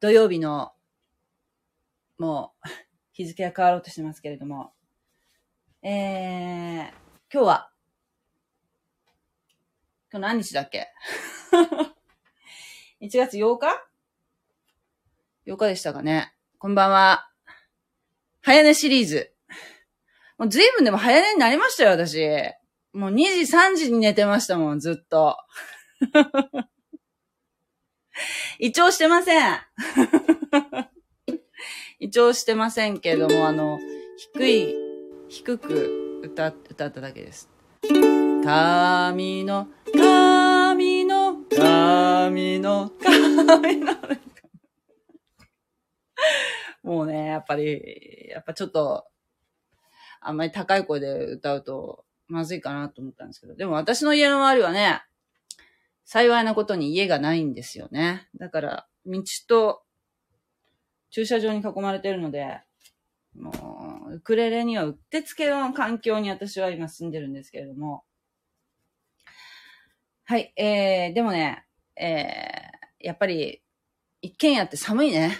土曜日の、もう、日付が変わろうとしてますけれども、えー、今日は、今日何日だっけ ?1 月8日 ?8 日でしたかね。こんばんは。早寝シリーズ。もう随分でも早寝になりましたよ、私。もう2時、3時に寝てましたもん、ずっと。胃腸してません。胃腸してませんけれども、あの、低い、低く歌、歌っただけです。神の、神の、神の、神の、もうね、やっぱり、やっぱちょっと、あんまり高い声で歌うと、まずいかなと思ったんですけど。でも私の家の周りはね、幸いなことに家がないんですよね。だから、道と駐車場に囲まれてるので、もう、ウクレレにはうってつけの環境に私は今住んでるんですけれども。はい、えー、でもね、えー、やっぱり、一軒家って寒いね。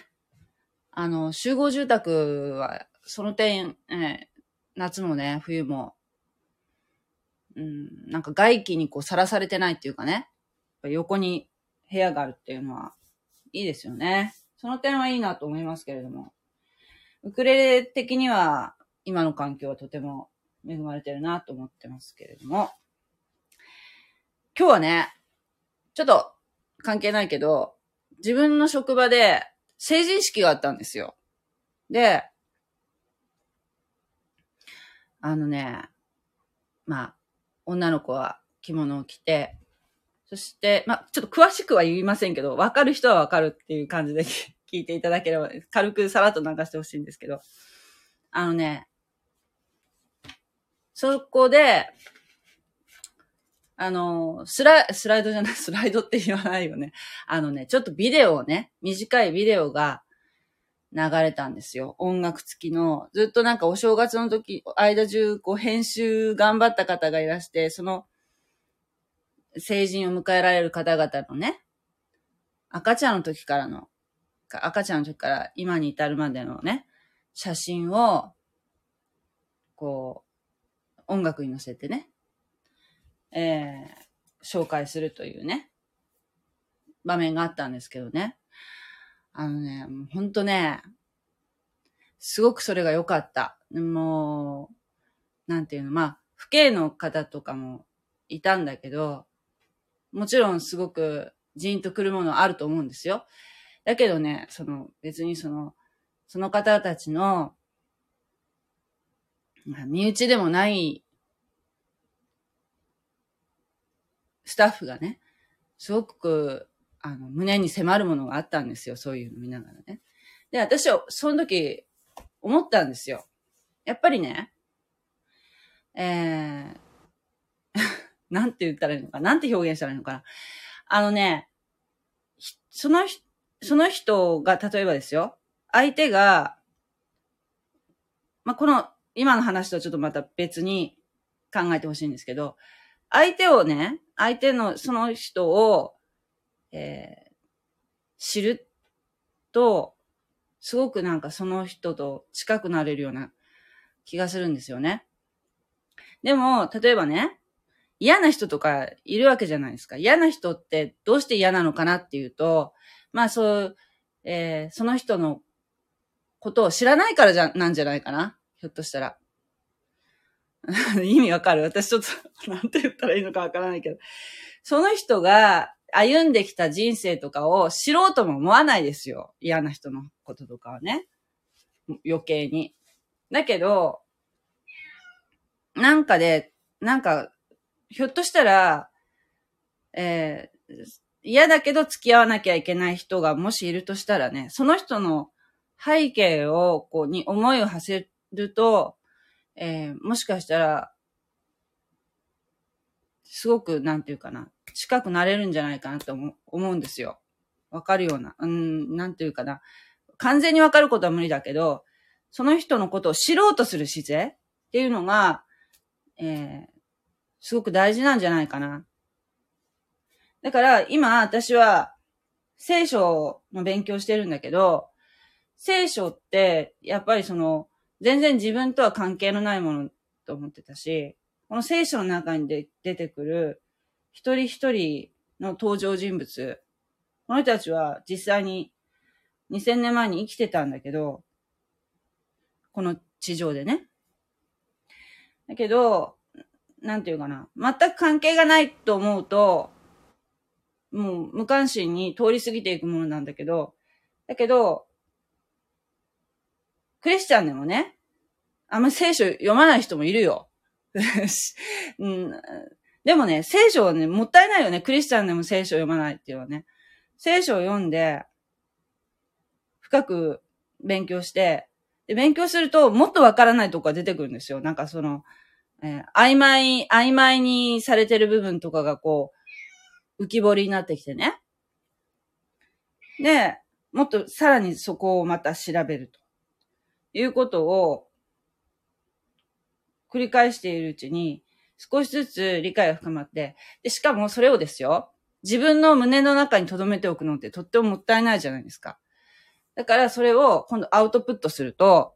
あの、集合住宅は、その点、えー、夏もね、冬も、うん、なんか外気にこうさらされてないっていうかね。横に部屋があるっていうのは、いいですよね。その点はいいなと思いますけれども。ウクレレ的には、今の環境はとても恵まれてるなと思ってますけれども。今日はね、ちょっと関係ないけど、自分の職場で成人式があったんですよ。で、あのね、まあ、女の子は着物を着て、そして、まあ、ちょっと詳しくは言いませんけど、わかる人はわかるっていう感じで 聞いていただければ、軽くさらっと流してほしいんですけど、あのね、そこで、あの、スライ、スライドじゃない、スライドって言わないよね。あのね、ちょっとビデオをね、短いビデオが流れたんですよ。音楽付きの。ずっとなんかお正月の時、間中、こう編集頑張った方がいらして、その、成人を迎えられる方々のね、赤ちゃんの時からの、赤ちゃんの時から今に至るまでのね、写真を、こう、音楽に乗せてね、えー、紹介するというね、場面があったんですけどね。あのね、ほんとね、すごくそれが良かった。もう、なんていうの、まあ、父兄の方とかもいたんだけど、もちろんすごくジーンとくるものあると思うんですよ。だけどね、その別にその、その方たちの、身内でもないスタッフがね、すごく、あの、胸に迫るものがあったんですよ。そういうの見ながらね。で、私は、その時、思ったんですよ。やっぱりね、えー、なんて言ったらいいのかなんて表現したらいいのかなあのね、その、その人が、例えばですよ、相手が、まあ、この、今の話とちょっとまた別に考えてほしいんですけど、相手をね、相手のその人を、えー、知ると、すごくなんかその人と近くなれるような気がするんですよね。でも、例えばね、嫌な人とかいるわけじゃないですか。嫌な人ってどうして嫌なのかなっていうと、まあそう、えー、その人のことを知らないからじゃ、なんじゃないかな。ひょっとしたら。意味わかる？私ちょっと、なんて言ったらいいのかわからないけど。その人が歩んできた人生とかを知ろうとも思わないですよ。嫌な人のこととかはね。余計に。だけど、なんかで、なんか、ひょっとしたら、えー、嫌だけど付き合わなきゃいけない人がもしいるとしたらね、その人の背景を、こう、に思いを馳せると、えー、もしかしたら、すごく、なんていうかな、近くなれるんじゃないかなと思思うんですよ。わかるような。うん、なんていうかな。完全にわかることは無理だけど、その人のことを知ろうとする姿勢っていうのが、えー、すごく大事なんじゃないかな。だから今私は聖書の勉強してるんだけど、聖書ってやっぱりその全然自分とは関係のないものと思ってたし、この聖書の中にで出てくる一人一人の登場人物、この人たちは実際に2000年前に生きてたんだけど、この地上でね。だけど、なんていうかな。全く関係がないと思うと、もう無関心に通り過ぎていくものなんだけど、だけど、クリスチャンでもね、あんまり聖書読まない人もいるよ。うん、でもね、聖書はね、もったいないよね。クリスチャンでも聖書読まないっていうのはね。聖書を読んで、深く勉強して、で、勉強すると、もっとわからないとこが出てくるんですよ。なんかその、えー、曖昧、曖昧にされてる部分とかがこう、浮き彫りになってきてね。で、もっとさらにそこをまた調べると。いうことを、繰り返しているうちに、少しずつ理解が深まって、で、しかもそれをですよ、自分の胸の中に留めておくのってとってももったいないじゃないですか。だからそれを今度アウトプットすると、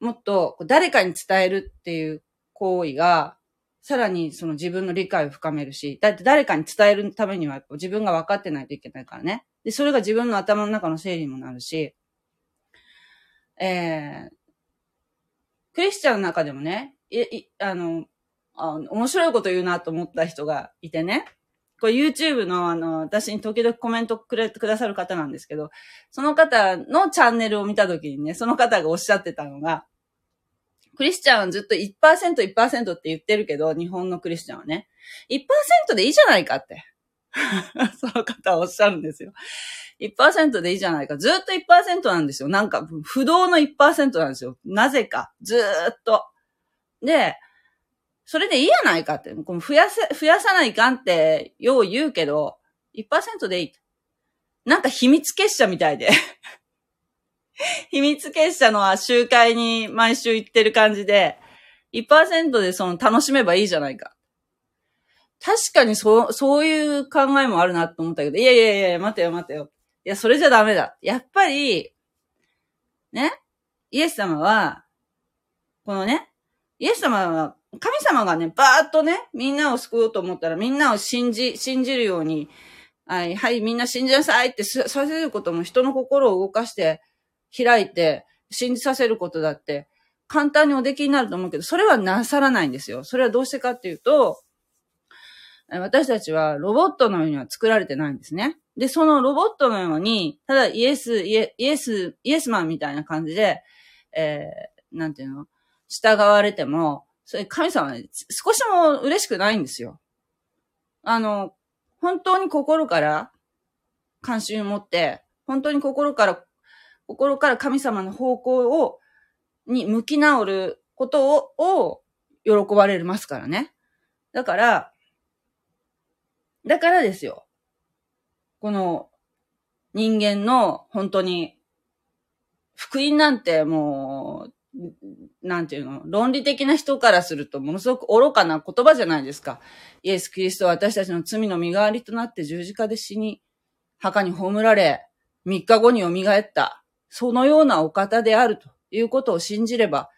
もっと誰かに伝えるっていう行為が、さらにその自分の理解を深めるし、だって誰かに伝えるためには自分が分かってないといけないからね。で、それが自分の頭の中の整理にもなるし、えー、クリスチャンの中でもね、い、い、あの、あ面白いこと言うなと思った人がいてね。これ YouTube のあの、私に時々コメントくれてくださる方なんですけど、その方のチャンネルを見たときにね、その方がおっしゃってたのが、クリスチャンはずっと1%、1%って言ってるけど、日本のクリスチャンはね、1%でいいじゃないかって。その方はおっしゃるんですよ。1%でいいじゃないか。ずっと1%なんですよ。なんか、不動の1%なんですよ。なぜか。ずっと。で、それでいいやないかって。この増やせ、増やさないかんって、よう言うけど、1%でいい。なんか秘密結社みたいで。秘密結社の集会に毎週行ってる感じで、1%でその楽しめばいいじゃないか。確かにそう、そういう考えもあるなと思ったけど、いやいやいや、待てよ待てよ。いや、それじゃダメだ。やっぱり、ね、イエス様は、このね、イエス様は、神様がね、バーッとね、みんなを救おうと思ったら、みんなを信じ、信じるように、はい、はい、みんな信じなさいってさせることも人の心を動かして開いて信じさせることだって簡単におできになると思うけど、それはなさらないんですよ。それはどうしてかっていうと、私たちはロボットのようには作られてないんですね。で、そのロボットのように、ただイエス、イエイエス、イエスマンみたいな感じで、えー、なんていうの従われても、それ神様は、ね、少しも嬉しくないんですよ。あの、本当に心から関心を持って、本当に心から、心から神様の方向を、に向き直ることを、を喜ばれますからね。だから、だからですよ。この人間の本当に福音なんてもうなんていうの、論理的な人からするとものすごく愚かな言葉じゃないですか。イエス・キリストは私たちの罪の身代わりとなって十字架で死に、墓に葬られ、三日後に蘇った。そのようなお方であるということを信じれば、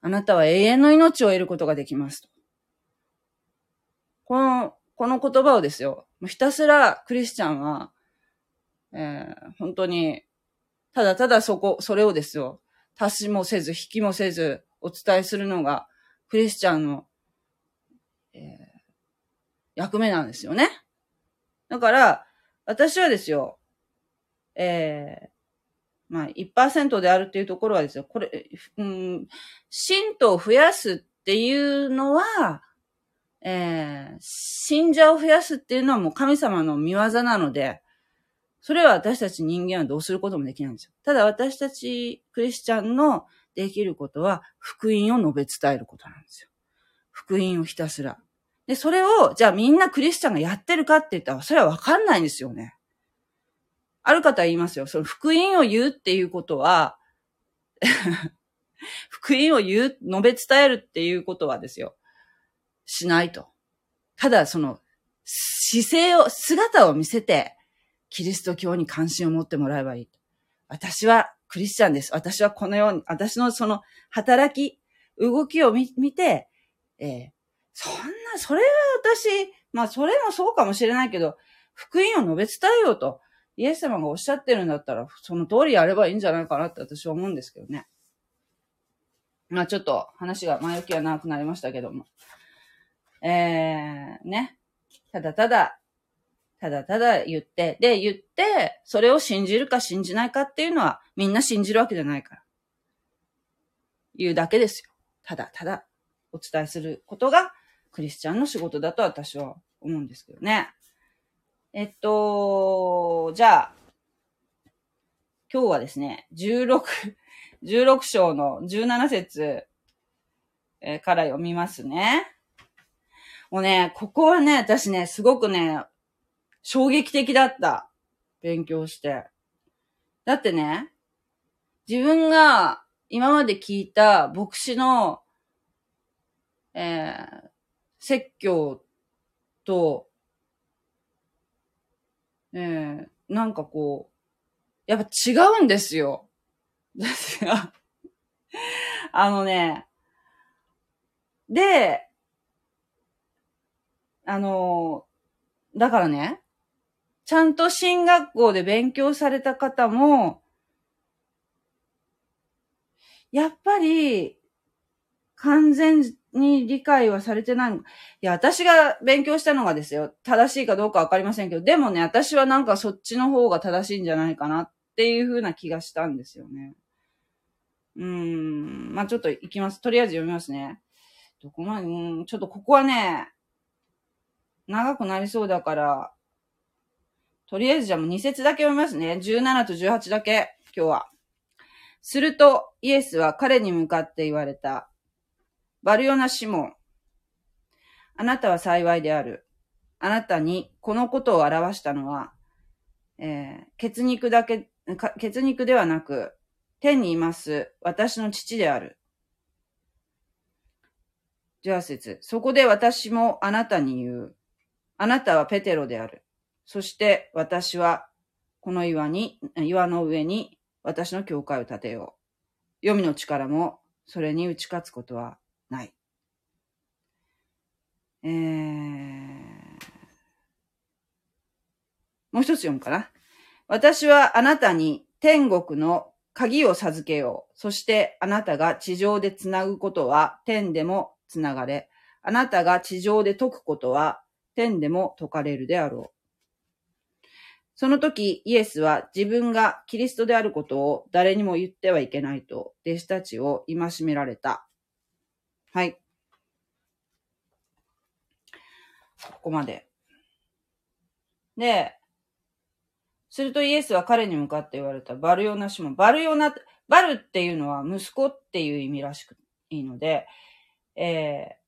あなたは永遠の命を得ることができます。この、この言葉をですよ、ひたすらクリスチャンは、えー、本当に、ただただそこ、それをですよ、足しもせず、引きもせず、お伝えするのが、クリスチャンの、えー、役目なんですよね。だから、私はですよ、えー、まあ、1%であるっていうところはですよ、これ、うん、信徒を増やすっていうのは、えー、信者を増やすっていうのはもう神様の見業なので、それは私たち人間はどうすることもできないんですよ。ただ私たちクリスチャンのできることは福音を述べ伝えることなんですよ。福音をひたすら。で、それを、じゃあみんなクリスチャンがやってるかって言ったら、それはわかんないんですよね。ある方は言いますよ。その福音を言うっていうことは 福音を言う、述べ伝えるっていうことはですよ。しないと。ただその、姿勢を、姿を見せて、キリスト教に関心を持ってもらえばいい。私はクリスチャンです。私はこのように、私のその働き、動きを見見て、えー、そんな、それは私、まあそれもそうかもしれないけど、福音を述べ伝えようと、イエス様がおっしゃってるんだったら、その通りやればいいんじゃないかなって私は思うんですけどね。まあちょっと話が前置きは長くなりましたけども。えー、ね。ただただ、ただただ言って、で、言って、それを信じるか信じないかっていうのは、みんな信じるわけじゃないから。言うだけですよ。ただただお伝えすることがクリスチャンの仕事だと私は思うんですけどね。えっと、じゃあ、今日はですね、16、16章の17節から読みますね。もうね、ここはね、私ね、すごくね、衝撃的だった。勉強して。だってね、自分が今まで聞いた牧師の、えー、説教と、えー、なんかこう、やっぱ違うんですよ。ですが、あのね、で、あの、だからね、ちゃんと進学校で勉強された方も、やっぱり、完全に理解はされてないの。いや、私が勉強したのがですよ、正しいかどうかわかりませんけど、でもね、私はなんかそっちの方が正しいんじゃないかなっていう風な気がしたんですよね。うーん。まあ、ちょっと行きます。とりあえず読みますね。どこまで、うん、ちょっとここはね、長くなりそうだから、とりあえずじゃあもう2節だけ読みますね。17と18だけ、今日は。すると、イエスは彼に向かって言われた。バルヨナシモン。あなたは幸いである。あなたにこのことを表したのは、えー、血肉だけ、血肉ではなく、天にいます私の父である。じゃあ節。そこで私もあなたに言う。あなたはペテロである。そして私はこの岩に、岩の上に私の教会を建てよう。黄泉の力もそれに打ち勝つことはない。えー、もう一つ読むかな。私はあなたに天国の鍵を授けよう。そしてあなたが地上でつなぐことは天でもつながれ。あなたが地上で解くことは天でも解かれるであろう。その時、イエスは自分がキリストであることを誰にも言ってはいけないと、弟子たちを戒められた。はい。ここまで。で、するとイエスは彼に向かって言われた。バルヨナシモン。バルヨナ、バルっていうのは息子っていう意味らしくいいので、え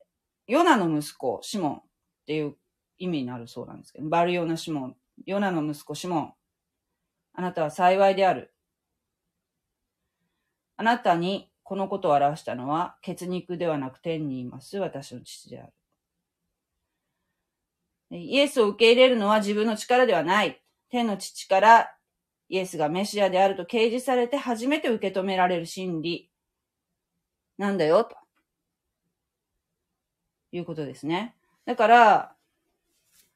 ー、ヨナの息子、シモンっていう意味になるそうなんですけど、バルヨナシモン、ヨナの息子シモン、あなたは幸いである。あなたにこのことを表したのは、血肉ではなく天にいます私の父である。イエスを受け入れるのは自分の力ではない。天の父からイエスがメシアであると掲示されて初めて受け止められる真理なんだよ、ということですね。だから、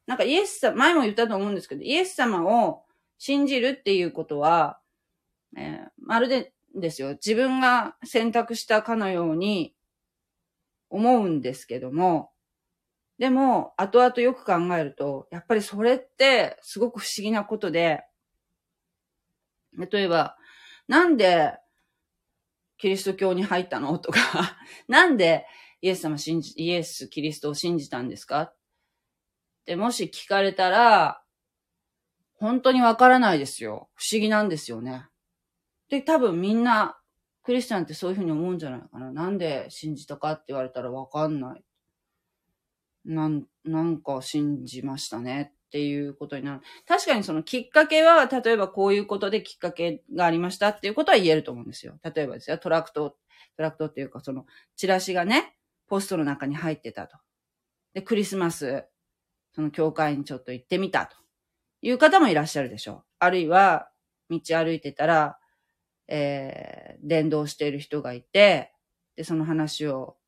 なんかイエス様、前も言ったと思うんですけど、イエス様を信じるっていうことは、えー、まるでですよ、自分が選択したかのように思うんですけども、でも、後々よく考えると、やっぱりそれってすごく不思議なことで、例えば、なんでキリスト教に入ったの？とか、なんでイエス様信じ、イエス、キリストを信じたんですか？ってもし聞かれたら、本当にわからないですよ。不思議なんですよね。で、多分みんな、クリスチャンってそういうふうに思うんじゃないかな。なんで信じたかって言われたらわかんない。なん、なんか信じましたねっていうことになる。確かにそのきっかけは、例えばこういうことできっかけがありましたっていうことは言えると思うんですよ。例えばですよ、トラクト、トラクトっていうかそのチラシがね、ポストの中に入ってたと。で、クリスマスその教会にちょっと行ってみたという方もいらっしゃるでしょう。あるいは、道歩いてたら、えー、伝道している人がいて、で、その話を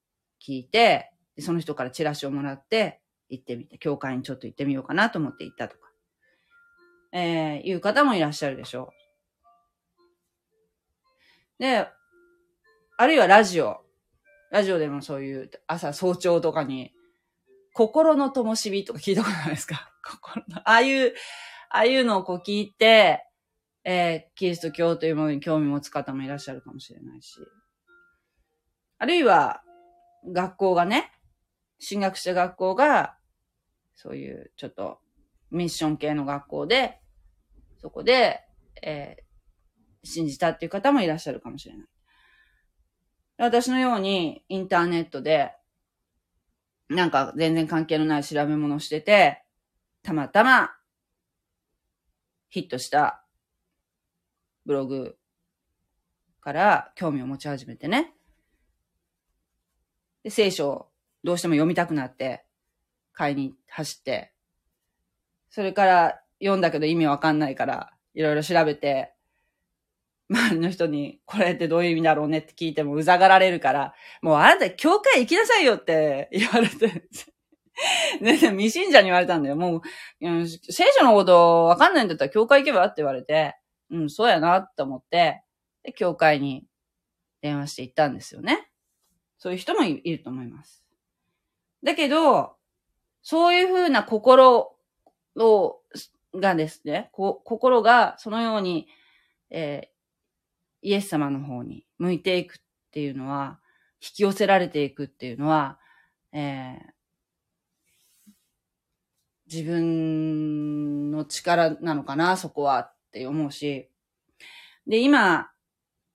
聞いて、でその人からチラシをもらって行ってみて、教会にちょっと行ってみようかなと思って行ったとか、えー、いう方もいらっしゃるでしょう。で、あるいはラジオ。ラジオでもそういう朝早朝とかに、心の灯火とか聞いたことないですか？心の、ああいう、ああいうのをこう聞いて、えー、キリスト教というものに興味持つ方もいらっしゃるかもしれないし。あるいは、学校がね、進学した学校が、そういうちょっとミッション系の学校で、そこで、えー、信じたっていう方もいらっしゃるかもしれない。私のようにインターネットで、なんか全然関係のない調べ物をしてて、たまたまヒットしたブログから興味を持ち始めてね。で、聖書をどうしても読みたくなって、買いに走って、それから読んだけど意味わかんないから、いろいろ調べて、周りの人に、これってどういう意味だろうねって聞いてもうざがられるから、もうあなた教会行きなさいよって言われて、ね、未信者に言われたんだよ。もう、聖書のことわかんないんだったら教会行けばって言われて、うん、そうやなって思って、で、教会に電話して行ったんですよね。そういう人もいると思います。だけど、そういうふうな心を、がですね、こ心がそのように、えー、イエス様の方に向いていくっていうのは、引き寄せられていくっていうのは、えー、自分の力なのかな、そこはっって思うし。で、今、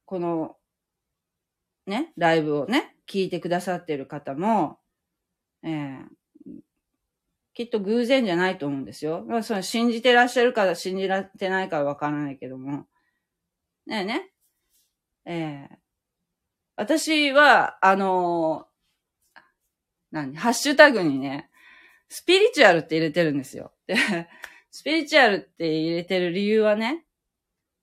この、ね、ライブをね、聞いてくださってる方も、えー、きっと偶然じゃないと思うんですよ。まあ、その信じてらっしゃるか信じられてないかはわからないけども。ねえね。えー、私は、あのー、何？ハッシュタグにね、スピリチュアルって入れてるんですよ。スピリチュアルって入れてる理由はね、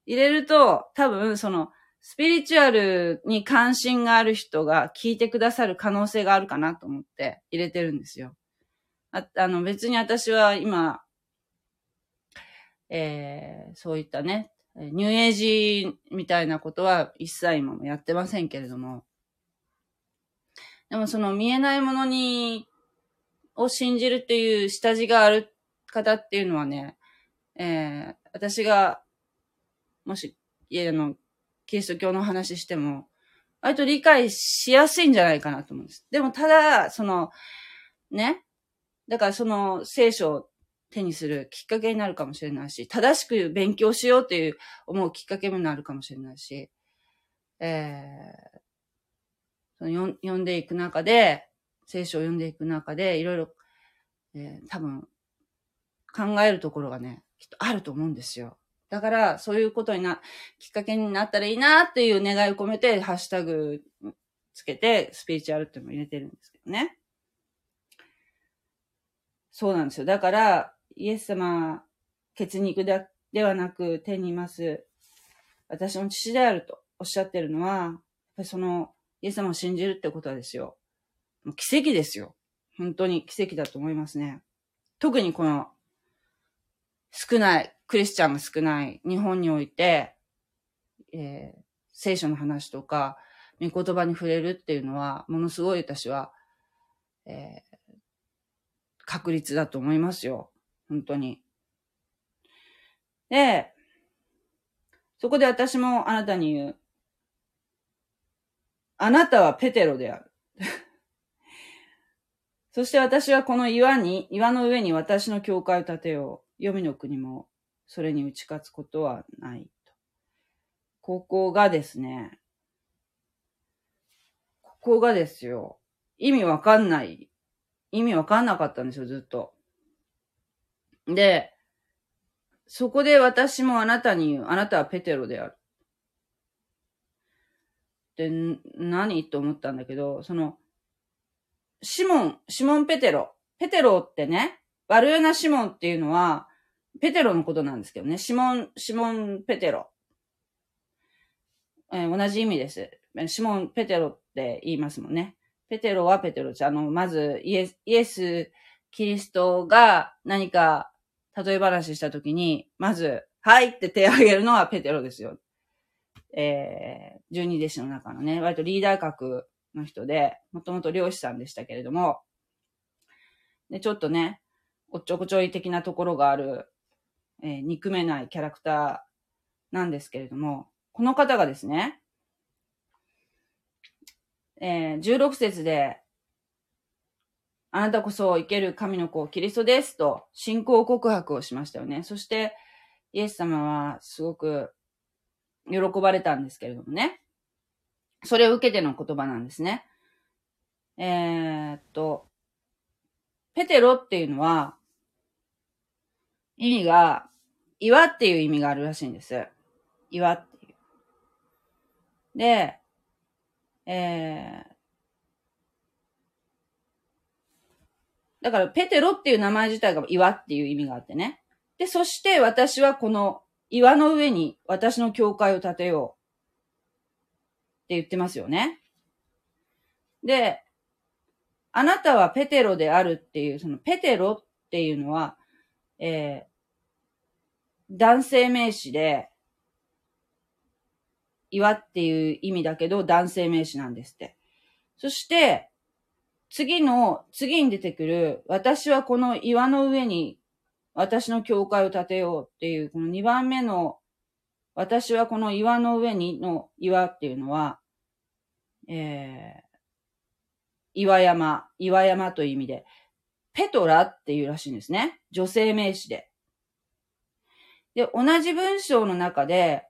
入れると、多分、その、スピリチュアルに関心がある人が聞いてくださる可能性があるかなと思って入れてるんですよ。ああの別に私は今、えー、そういったね、ニューエイジみたいなことは一切今もやってませんけれども、でもその見えないものに、を信じるっていう下地がある方っていうのはね、えー、私が、もし、家の、キリスト教の話しても、割と理解しやすいんじゃないかなと思うんです。でもただ、その、ね、だからその聖書を手にするきっかけになるかもしれないし、正しく勉強しようという思うきっかけになるかもしれないし、えー、その読んでいく中で、聖書を読んでいく中で、いろいろ、えー、多分、考えるところがね、きっとあると思うんですよ。だから、そういうことにな、きっかけになったらいいなっていう願いを込めて、ハッシュタグつけて、スピリチュアルっていうのを入れてるんですけどね。そうなんですよ。だから、イエス様、血肉でではなく天にいます、私の父であるとおっしゃってるのは、やっぱりその、イエス様を信じるってことはですよ。もう奇跡ですよ。本当に奇跡だと思いますね。特にこの、少ない、クリスチャンが少ない日本において、えー、聖書の話とか、御言葉に触れるっていうのは、ものすごい私は、えー、確率だと思いますよ。本当に。で、そこで私もあなたに言う。あなたはペテロである。そして私はこの岩に、岩の上に私の教会を建てよう。黄泉の国もそれに打ち勝つことはないと。ここがですね、ここがですよ。意味わかんない意味わかんなかったんですよ、ずっと。で、そこで私もあなたに言う。あなたはペテロである。で、何と思ったんだけど、その、シモン、シモン・ペテロ。ペテロってね、バルーナ・シモンっていうのは、ペテロのことなんですけどね。シモン、シモン・ペテロ。えー、同じ意味です。シモン・ペテロって言いますもんね。ペテロはペテロです。あの、まず、イエス、イエス、キリストが何か、例え話したときに、まず、はいって手を挙げるのはペテロですよ。えー、十二弟子の中のね、割とリーダー格の人で、もともと漁師さんでしたけれども、で、ちょっとね、おっちょこちょい的なところがある、えー、憎めないキャラクターなんですけれども、この方がですね、えー、16節で、あなたこそ生ける神の子、キリストですと信仰告白をしましたよね。そして、イエス様はすごく喜ばれたんですけれどもね。それを受けての言葉なんですね。えー、っと、ペテロっていうのは、意味が、岩っていう意味があるらしいんです。岩っていう。で、えー、だから、ペテロっていう名前自体が岩っていう意味があってね。で、そして私はこの岩の上に私の教会を建てよう。って言ってますよね。で、あなたはペテロであるっていう、そのペテロっていうのは、えー、男性名詞で、岩っていう意味だけど男性名詞なんですって。そして、次の、次に出てくる、私はこの岩の上に私の教会を建てようっていう、この2番目の、私はこの岩の上にの岩っていうのは、えー、岩山、岩山という意味で、ペトラっていうらしいんですね。女性名詞で。で、同じ文章の中で、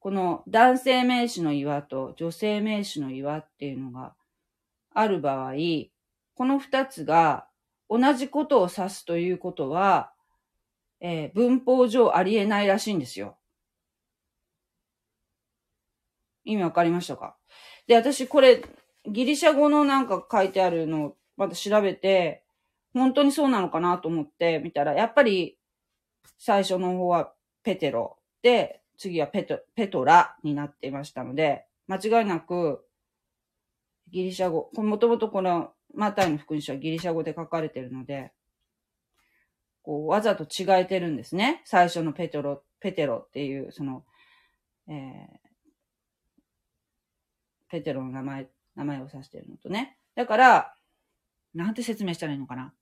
この男性名詞の岩と女性名詞の岩っていうのがある場合、この二つが同じことを指すということは、えー、文法上ありえないらしいんですよ。意味わかりましたか？で、私これ、ギリシャ語のなんか書いてあるのをまた調べて、本当にそうなのかなと思って見たら、やっぱり最初の方はペテロで、次はペト、ペトラになっていましたので、間違いなくギリシャ語、もともとこのマタイの福音書はギリシャ語で書かれているので、こう、わざと違えてるんですね。最初のペトロ、ペテロっていう、その、えー、ペテロの名前、名前を指してるのとね。だから、なんて説明したらいいのかな。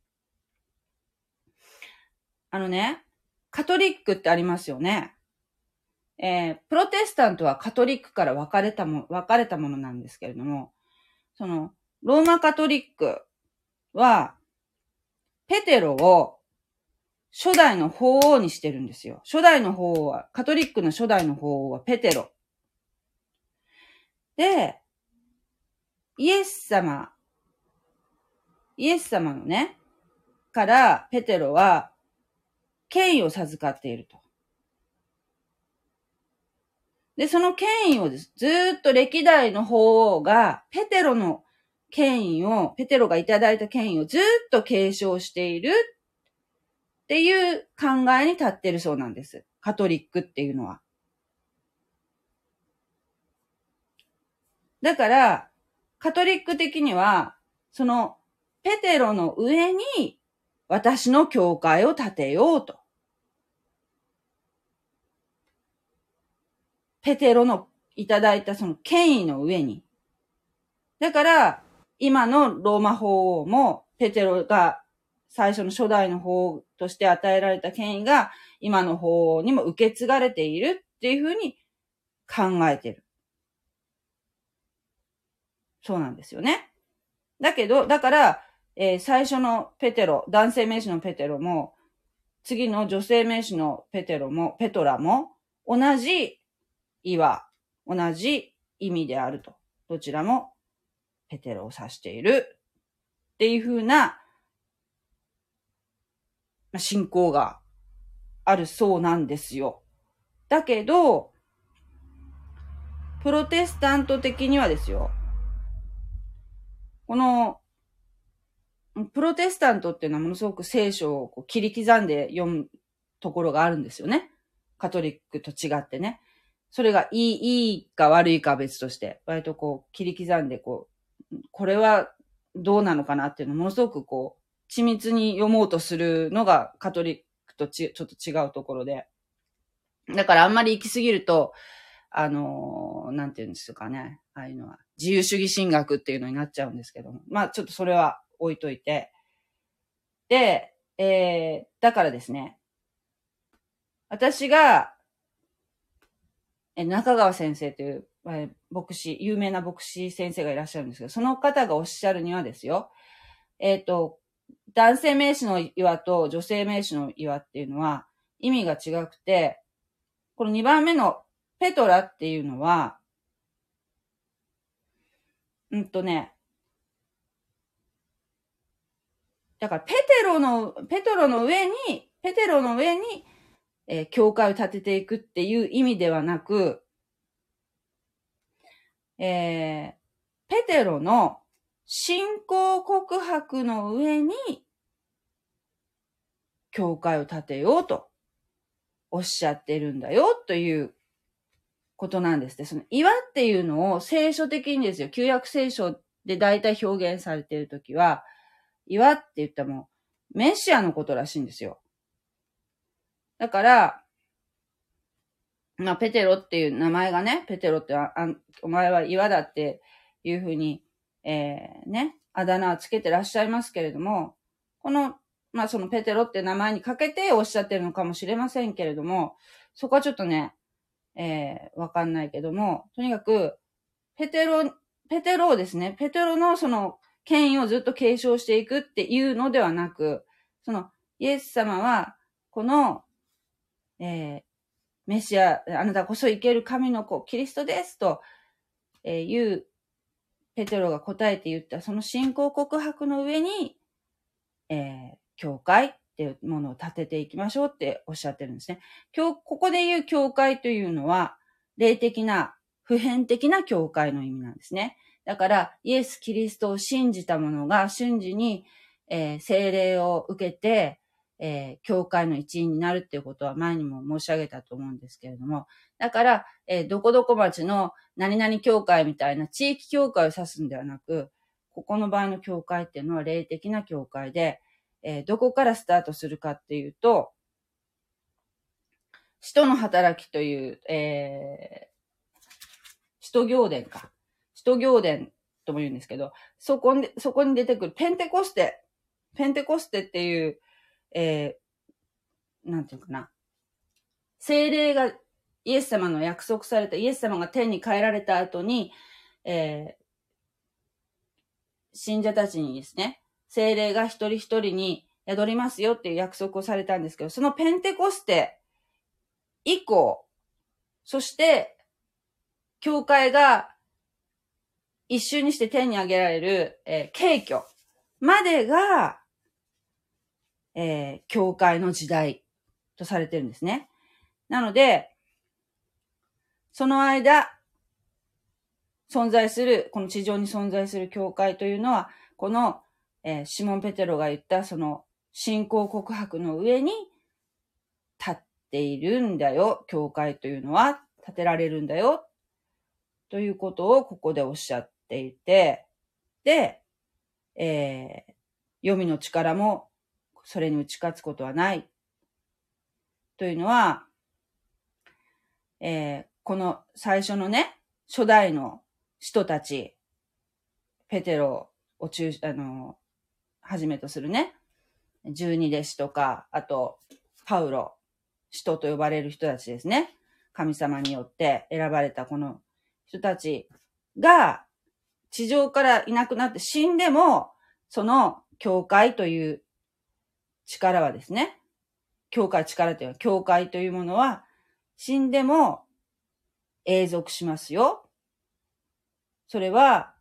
あのね、カトリックってありますよね。えー、プロテスタントはカトリックから分かれたも、分かれたものなんですけれども、その、ローマカトリックは、ペテロを初代の法王にしてるんですよ。初代の法王は、カトリックの初代の法王はペテロ。で、イエス様、イエス様のね、からペテロは権威を授かっていると。で、その権威をですずっと歴代の法王がペテロの権威を、ペテロがいただいた権威をずっと継承しているっていう考えに立ってるそうなんです。カトリックっていうのは。だから、カトリック的には、その、ペテロの上に私の教会を建てようと。ペテロのいただいたその権威の上に。だから、今のローマ法王も、ペテロが最初の初代の法王として与えられた権威が、今の法王にも受け継がれているっていうふうに考えてる。そうなんですよね。だけど、だから、えー、最初のペテロ、男性名詞のペテロも、次の女性名詞のペテロも、ペトラも、同じ岩、同じ意味であると。どちらもペテロを指しているっていうふうな信仰があるそうなんですよ。だけど、プロテスタント的にはですよ。この、プロテスタントっていうのはものすごく聖書をこう切り刻んで読むところがあるんですよね。カトリックと違ってね。それがいい、いいか悪いか別として、割とこう切り刻んでこう、これはどうなのかなっていうのをものすごくこう、緻密に読もうとするのがカトリックとちちょっと違うところで。だからあんまり行き過ぎると、あのー、なんていうんですかね。ああいうのは、自由主義神学っていうのになっちゃうんですけども。まあちょっとそれは置いといて。で、えー、だからですね。私が、え、中川先生という、え牧師、有名な牧師先生がいらっしゃるんですけど、その方がおっしゃるにはですよ。えっ、ー、と、男性名詞の岩と女性名詞の岩っていうのは意味が違くて、この2番目のペトラっていうのは、うんとね、だからペテロの、ペトロの上に、ペテロの上に、えー、教会を建てていくっていう意味ではなく、えー、ペテロの信仰告白の上に、教会を建てようとおっしゃってるんだよということなんですね。その岩っていうのを聖書的にですよ、旧約聖書で大体表現されているときは、岩って言ったも、メシアのことらしいんですよ。だから、まあ、ペテロっていう名前がね、ペテロってあ、あお前は岩だっていうふうに、えー、ね、あだ名をつけてらっしゃいますけれども、この、まあ、そのペテロって名前にかけておっしゃってるのかもしれませんけれども、そこはちょっとね、えー、わかんないけども、とにかく、ペテロ、ペテロをですね、ペテロのその権威をずっと継承していくっていうのではなく、その、イエス様は、この、えー、メシア、あなたこそ生ける神の子、キリストですと、えー、いう、ペテロが答えて言ったその信仰告白の上に、えー、教会っていうものを立てていきましょうっておっしゃってるんですね。今日、ここで言う教会というのは、霊的な、普遍的な教会の意味なんですね。だから、イエス・キリストを信じた者が瞬時に、えー、精霊を受けて、えー、教会の一員になるっていうことは前にも申し上げたと思うんですけれども、だから、えー、どこどこ町の何々教会みたいな地域教会を指すんではなく、ここの場合の教会っていうのは霊的な教会で、えー、どこからスタートするかっていうと、使徒の働きという、えー、使徒行伝か。徒行伝とも言うんですけど、そこに、そこに出てくるペンテコステ、ペンテコステっていう、えー、なんていうかな。精霊がイエス様の約束された、イエス様が天に帰られた後に、えー、信者たちにですね、精霊が一人一人に宿りますよっていう約束をされたんですけど、そのペンテコステ以降、そして、教会が一瞬にして天に上げられる、えー、敬虚までが、えー、教会の時代とされてるんですね。なので、その間、存在する、この地上に存在する教会というのは、この、えー、シモン・ペテロが言ったその信仰告白の上に立っているんだよ。教会というのは立てられるんだよ。ということをここでおっしゃっていて、で、えー、読みの力もそれに打ち勝つことはない。というのは、えー、この最初のね、初代の人たち、ペテロを中、あの、はじめとするね、十二弟子とか、あと、パウロ、使徒と呼ばれる人たちですね。神様によって選ばれたこの人たちが、地上からいなくなって死んでも、その教会という力はですね、教会力というのは、教会というものは死んでも永続しますよ。それは、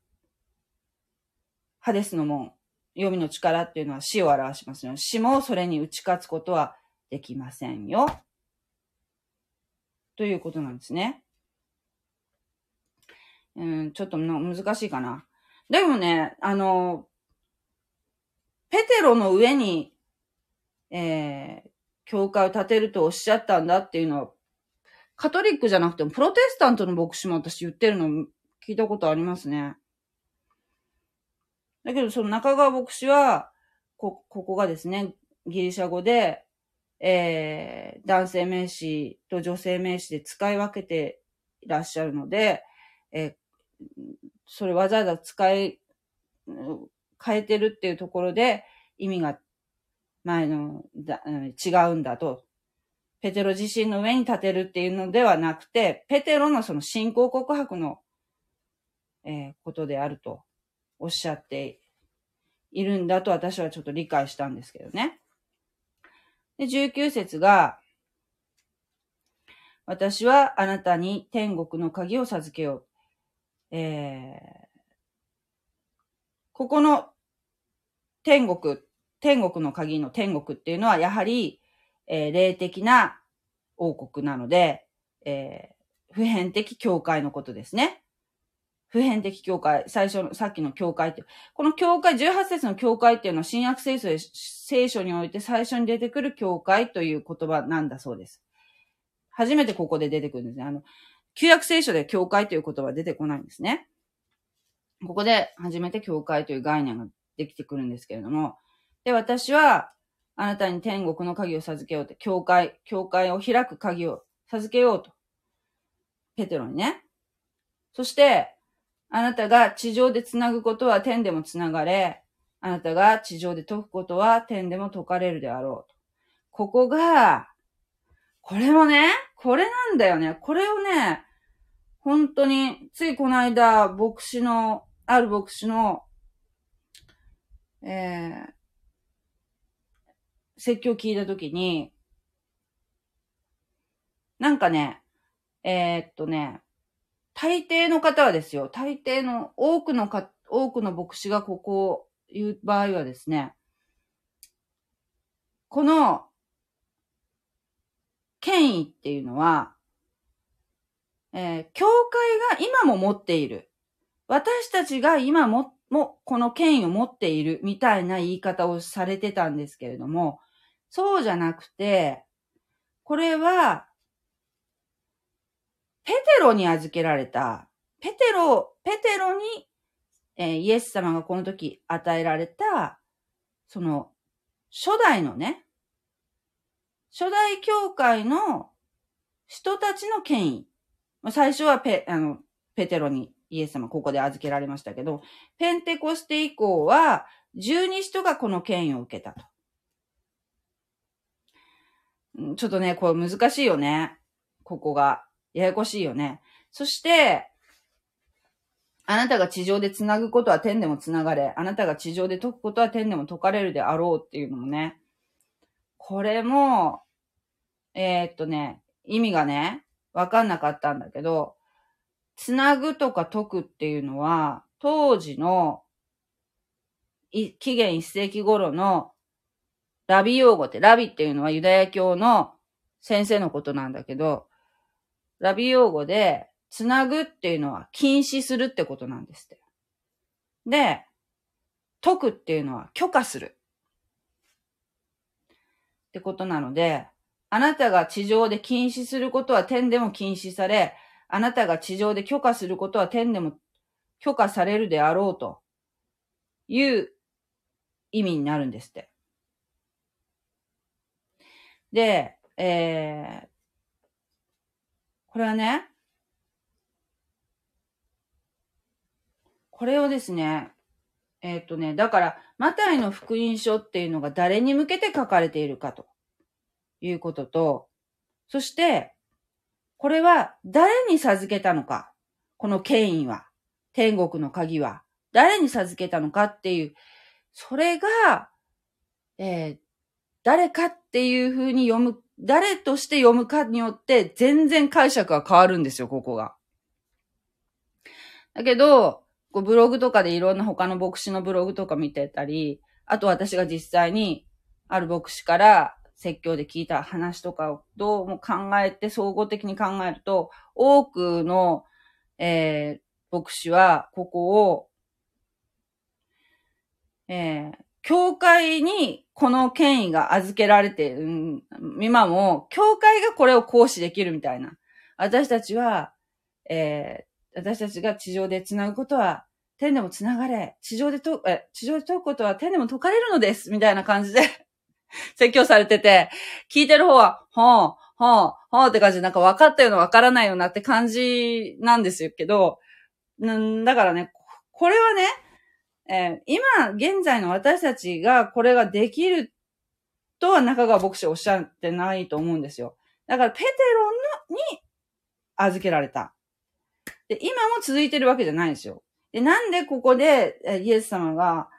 ハデスの門、読みの力っていうのは死を表しますよ。死もそれに打ち勝つことはできませんよ。ということなんですね。うん、ちょっと難しいかな。でもね、あの、ペテロの上に、えー、教会を建てるとおっしゃったんだっていうのは、カトリックじゃなくても、プロテスタントの牧師も私言ってるの聞いたことありますね。だけど、その中川牧師は、こ、ここがですね、ギリシャ語で、えー、男性名詞と女性名詞で使い分けていらっしゃるので、えー、それわざわざ使い、変えてるっていうところで意味が前のだ違うんだと。ペテロ自身の上に立てるっていうのではなくて、ペテロのその信仰告白の、えー、ことであるとおっしゃっているんだと私はちょっと理解したんですけどね。で、19節が、私はあなたに天国の鍵を授けよう。えー、ここの天国、天国の鍵の天国っていうのはやはり、えー、霊的な王国なので、えー、普遍的教会のことですね。普遍的教会、最初の、さっきの教会って、この教会、18節の教会っていうのは新約聖書で、聖書において最初に出てくる教会という言葉なんだそうです。初めてここで出てくるんですね。あの、旧約聖書で教会という言葉は出てこないんですね。ここで初めて教会という概念ができてくるんですけれども。で、私は、あなたに天国の鍵を授けようって、教会、教会を開く鍵を授けようと。ペテロにね。そして、あなたが地上で繋ぐことは天でも繋がれ、あなたが地上で解くことは天でも解かれるであろうと。ここが、これもね、これなんだよね。これをね、本当に、ついこの間、牧師の、ある牧師の、えー、説教聞いたときに、なんかね、えー、っとね、大抵の方はですよ、大抵の多くのか、多くの牧師がここを言う場合はですね、この権威っていうのは、えー、教会が今も持っている。私たちが今も、も、この権威を持っているみたいな言い方をされてたんですけれども、そうじゃなくて、これは、ペテロに預けられた、ペテロ、ペテロに、えー、イエス様がこの時与えられた、その、初代のね、初代教会の人たちの権威。最初はペ、あの、ペテロにイエス様ここで預けられましたけど、ペンテコステ以降は、十二人がこの権威を受けたと。ちょっとね、これ難しいよね。ここが。ややこしいよね。そして、あなたが地上で繋ぐことは天でも繋がれ、あなたが地上で解くことは天でも解かれるであろうっていうのもね。これも、えー、っとね、意味がね、わかんなかったんだけど、繋ぐとか解くっていうのは、当時の、紀元1世紀頃のラビ用語って、ラビっていうのはユダヤ教の先生のことなんだけど、ラビ用語で、つなぐっていうのは禁止するってことなんですって。で、解くっていうのは許可する。ってことなので、あなたが地上で禁止することは天でも禁止され、あなたが地上で許可することは天でも許可されるであろうという意味になるんですって。で、えー、これはね、これをですね、えー、っとね、だから、マタイの福音書っていうのが誰に向けて書かれているかということと、そして、これは誰に授けたのか、この権威は、天国の鍵は、誰に授けたのかっていう、それが、えー、誰かっていう風に読む、誰として読むかによって全然解釈が変わるんですよ、ここが。だけど、こうブログとかでいろんな他の牧師のブログとか見てたり、あと私が実際にある牧師から説教で聞いた話とかをどうも考えて、総合的に考えると、多くの、えー、牧師はここを、えー、教会にこの権威が預けられている、今も、教会がこれを行使できるみたいな。私たちは、えー、私たちが地上で繋ぐことは、天でも繋がれ、地上でと、え、地上で解くことは天でも解かれるのです、みたいな感じで 説教されてて、聞いてる方は、ほう、ほう、ほうって感じで、なんか分かったような分からないようなって感じなんですけど、んだからね、これはね、えー、今、現在の私たちがこれができるとは中川牧師おっしゃってないと思うんですよ。だから、ペテロのに預けられた。で、今も続いてるわけじゃないんですよ。で、なんでここで、イエス様が、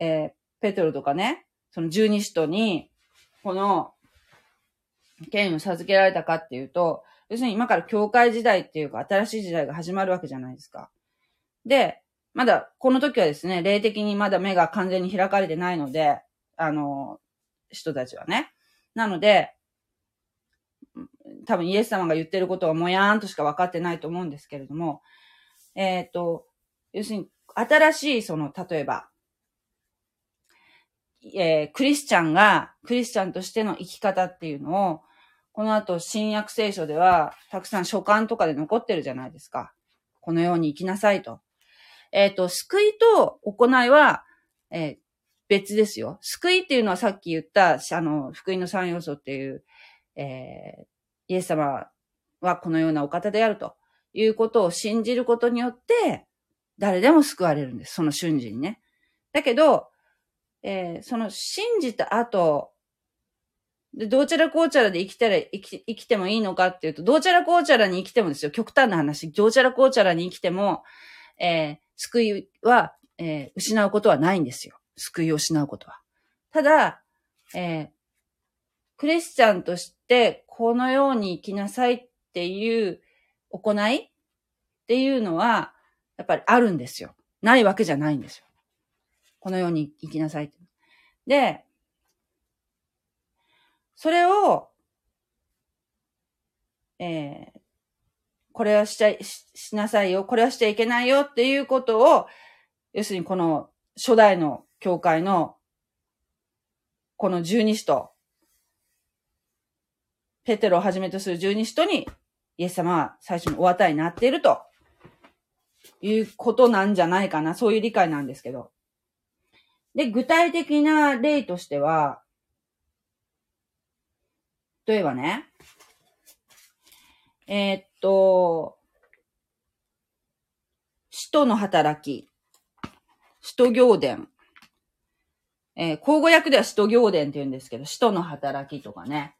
えー、ペテロとかね、その十二使徒に、この、権威を授けられたかっていうと、要するに今から教会時代っていうか新しい時代が始まるわけじゃないですか。で、まだ、この時はですね、霊的にまだ目が完全に開かれてないので、あの、人たちはね。なので、多分イエス様が言ってることはもやーんとしか分かってないと思うんですけれども、えっ、ー、と、要するに、新しい、その、例えば、えー、クリスチャンが、クリスチャンとしての生き方っていうのを、この後、新約聖書では、たくさん書簡とかで残ってるじゃないですか。このように生きなさいと。えっ、ー、と、救いと行いは、えー、別ですよ。救いっていうのはさっき言った、あの、福音の三要素っていう、え、イエス様はこのようなお方であるということを信じることによって、誰でも救われるんです。その瞬時にね。だけど、えー、その信じた後、で、どうちゃらこうちゃらで生きたら、生き、生きてもいいのかっていうと、どうちゃらこうちゃらに生きてもですよ。極端な話。どうちゃらこうちゃらに生きても、えー、救いは、えー、失うことはないんですよ。救いを失うことは。ただ、え、クリスチャンとしてこのように生きなさいっていう行いっていうのは、やっぱりあるんですよ。ないわけじゃないんですよ。このように生きなさい。で、それを、えー、これはしちゃい、しなさいよ、これはしちゃいけないよっていうことを、要するにこの初代の教会の、この十二使徒、ペテロをはじめとする十二使徒に、イエス様は最初にお与えになっていると、いうことなんじゃないかな。そういう理解なんですけど。で、具体的な例としては、例えばね、えー、っと、使徒の働き、使徒行伝。えー、交互訳では使徒行伝って言うんですけど、使徒の働きとかね、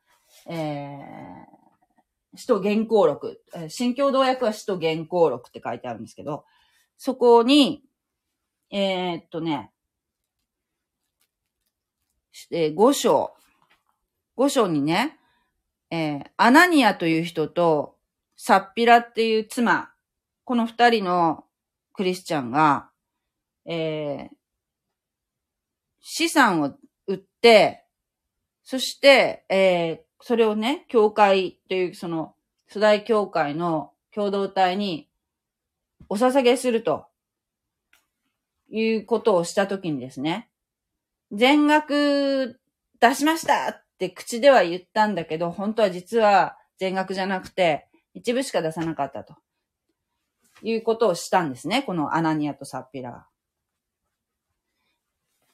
えー、使徒原稿録、新共同訳は使徒原稿録って書いてあるんですけど、そこに、えー、っとね、えー、5章、5章にね、えー、アナニアという人と、サッピラっていう妻、この二人のクリスチャンが、えー、資産を売って、そして、えー、それをね、教会という、その、初代教会の共同体にお捧げするということをしたときにですね、全額出しましたって口では言ったんだけど、本当は実は全額じゃなくて、一部しか出さなかったと。いうことをしたんですね。このアナニアとサッピラが。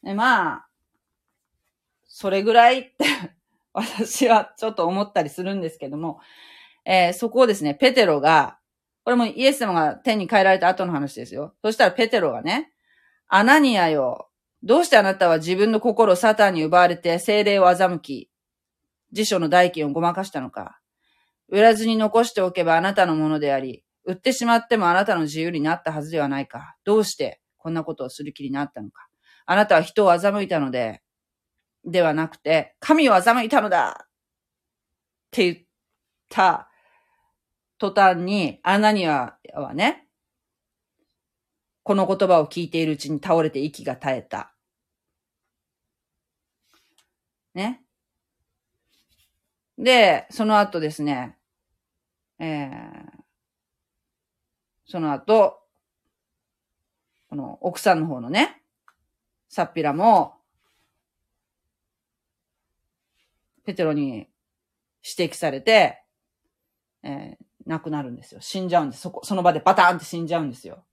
でまあ、それぐらいって 私はちょっと思ったりするんですけども、えー、そこをですね、ペテロが、これもイエス様が天に帰られた後の話ですよ。そしたらペテロがね、アナニアよ、どうしてあなたは自分の心をサタンに奪われて精霊を欺き、辞書の代金をごまかしたのか。売らずに残しておけばあなたのものであり、売ってしまってもあなたの自由になったはずではないか。どうしてこんなことをする気になったのか。あなたは人を欺いたので、ではなくて、神を欺いたのだって言った途端に、アナニアはね、この言葉を聞いているうちに倒れて息が絶えた。ね。で、その後ですね、えー、その後、この奥さんの方のね、サッピラも、ペテロに指摘されて、えー、亡くなるんですよ。死んじゃうんです。そこ、その場でバターンって死んじゃうんですよ。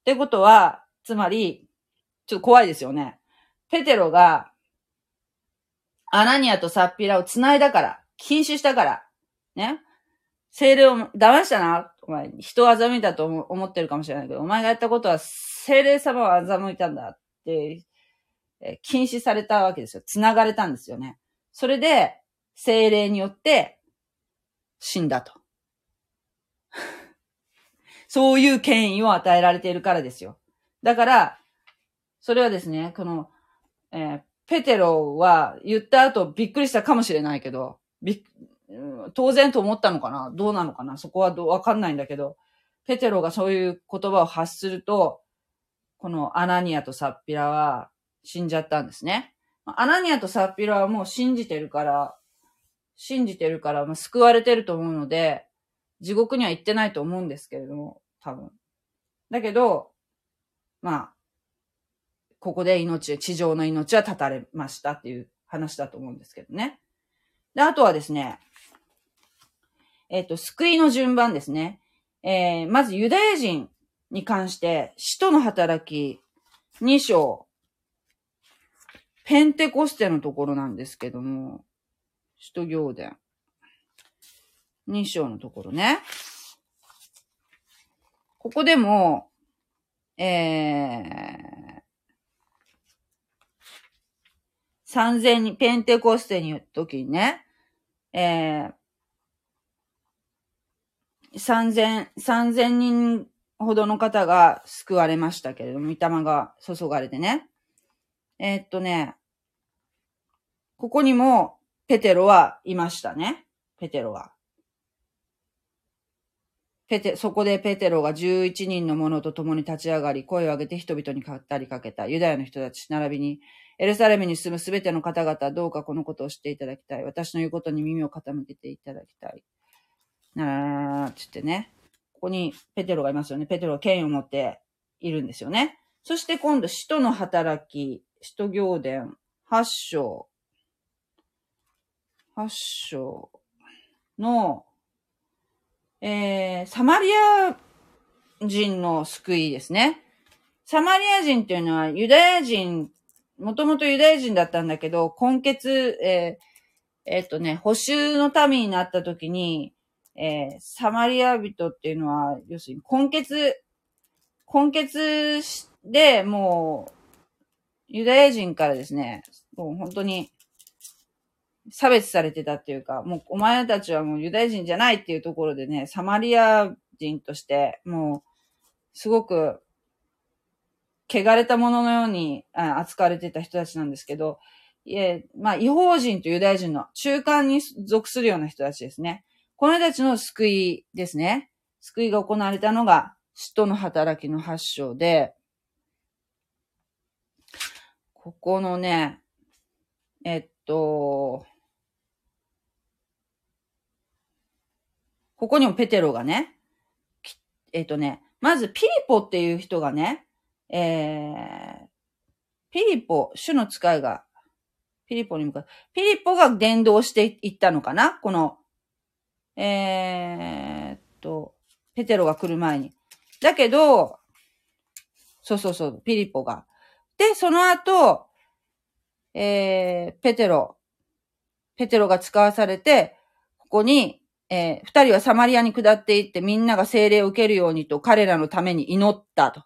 ってことは、つまり、ちょっと怖いですよね。ペテロが、アナニアとサッピラを繋いだから、禁止したから、ね。精霊を騙したな。お前、人を欺いたと思ってるかもしれないけど、お前がやったことは精霊様を欺いたんだって、え禁止されたわけですよ。繋がれたんですよね。それで、精霊によって死んだと。そういう権威を与えられているからですよ。だから、それはですね、この、えー、ペテロは言った後びっくりしたかもしれないけど、び当然と思ったのかな？どうなのかな？そこはわかんないんだけど、ペテロがそういう言葉を発すると、このアナニアとサッピラは死んじゃったんですね。アナニアとサッピラはもう信じてるから、信じてるから、救われてると思うので、地獄には行ってないと思うんですけれども、多分。だけど、まあ、ここで命、地上の命は絶たれましたっていう話だと思うんですけどね。で、あとはですね、えっ、ー、と、救いの順番ですね。えー、まずユダヤ人に関して、使徒の働き2章、ペンテコステのところなんですけども、使徒行伝2章のところね。ここでも、えー、3000人、ペンテコステに時にね、えー、3000、3000人ほどの方が救われましたけれども、御霊が注がれてね。えー、っとね、ここにもペテロはいましたね。ペテロが。ペテ、そこでペテロが11人の者と共に立ち上がり、声を上げて人々に語りかけた。ユダヤの人たち、並びに、エルサレムに住むすべての方々、どうかこのことを知っていただきたい。私の言うことに耳を傾けていただきたい。なーつってね。ここにペテロがいますよね。ペテロは権威を持っているんですよね。そして今度、使徒の働き、使徒行伝、8章、8章の、えー、サマリア人の救いですね。サマリア人っていうのはユダヤ人、もともとユダヤ人だったんだけど、根血、えー、えー、っとね、補修の民になった時に、えー、サマリア人っていうのは、要するに根血、根血でもう、ユダヤ人からですね、もう本当に差別されてたっていうか、もうお前たちはもうユダヤ人じゃないっていうところでね、サマリア人として、もう、すごく、汚れたもののように扱われてた人たちなんですけど、いえ、まあ、違法人とユダヤ人の中間に属するような人たちですね。この人たちの救いですね。救いが行われたのが、使徒の働きの発祥で、ここのね、えっと、ここにもペテロがね、えっ、とね、まずピリポっていう人がね、えー、ピリポ、主の使いが、ピリポに向かって、ピリポが伝道していったのかな？この、えー、っと、ペテロが来る前に。だけど、そうそうそう、ピリポが。で、その後、えー、ペテロ、ペテロが使わされて、ここに、えー、二人はサマリアに下っていってみんなが精霊を受けるようにと彼らのために祈ったと。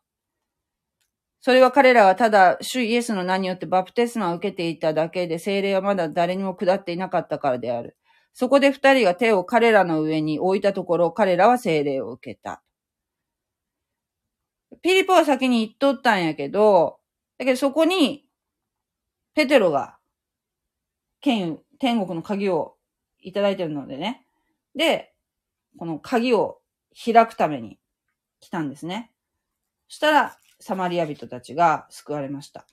それは彼らはただ主イエスの名によってバプテスマを受けていただけで精霊はまだ誰にも下っていなかったからである。そこで二人が手を彼らの上に置いたところ彼らは精霊を受けた。ピリポは先に言っとったんやけど、だけどそこにペテロが天国の鍵をいただいてるのでね。で、この鍵を開くために来たんですね。そしたら、サマリア人たちが救われました。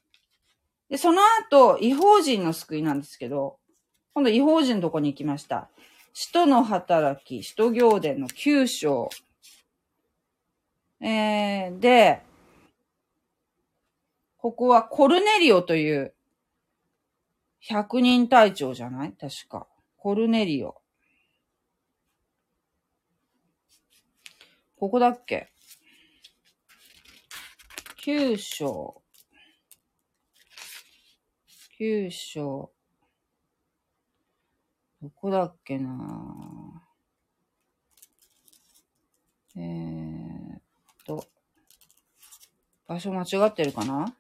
で、その後、違法人の救いなんですけど、今度違法人のとこに行きました。使徒の働き、使徒行伝の9章。えー、で、ここはコルネリオという百人隊長じゃない？確か。コルネリオ。ここだっけ？九章。九章。どこだっけなえーっと。場所間違ってるかな？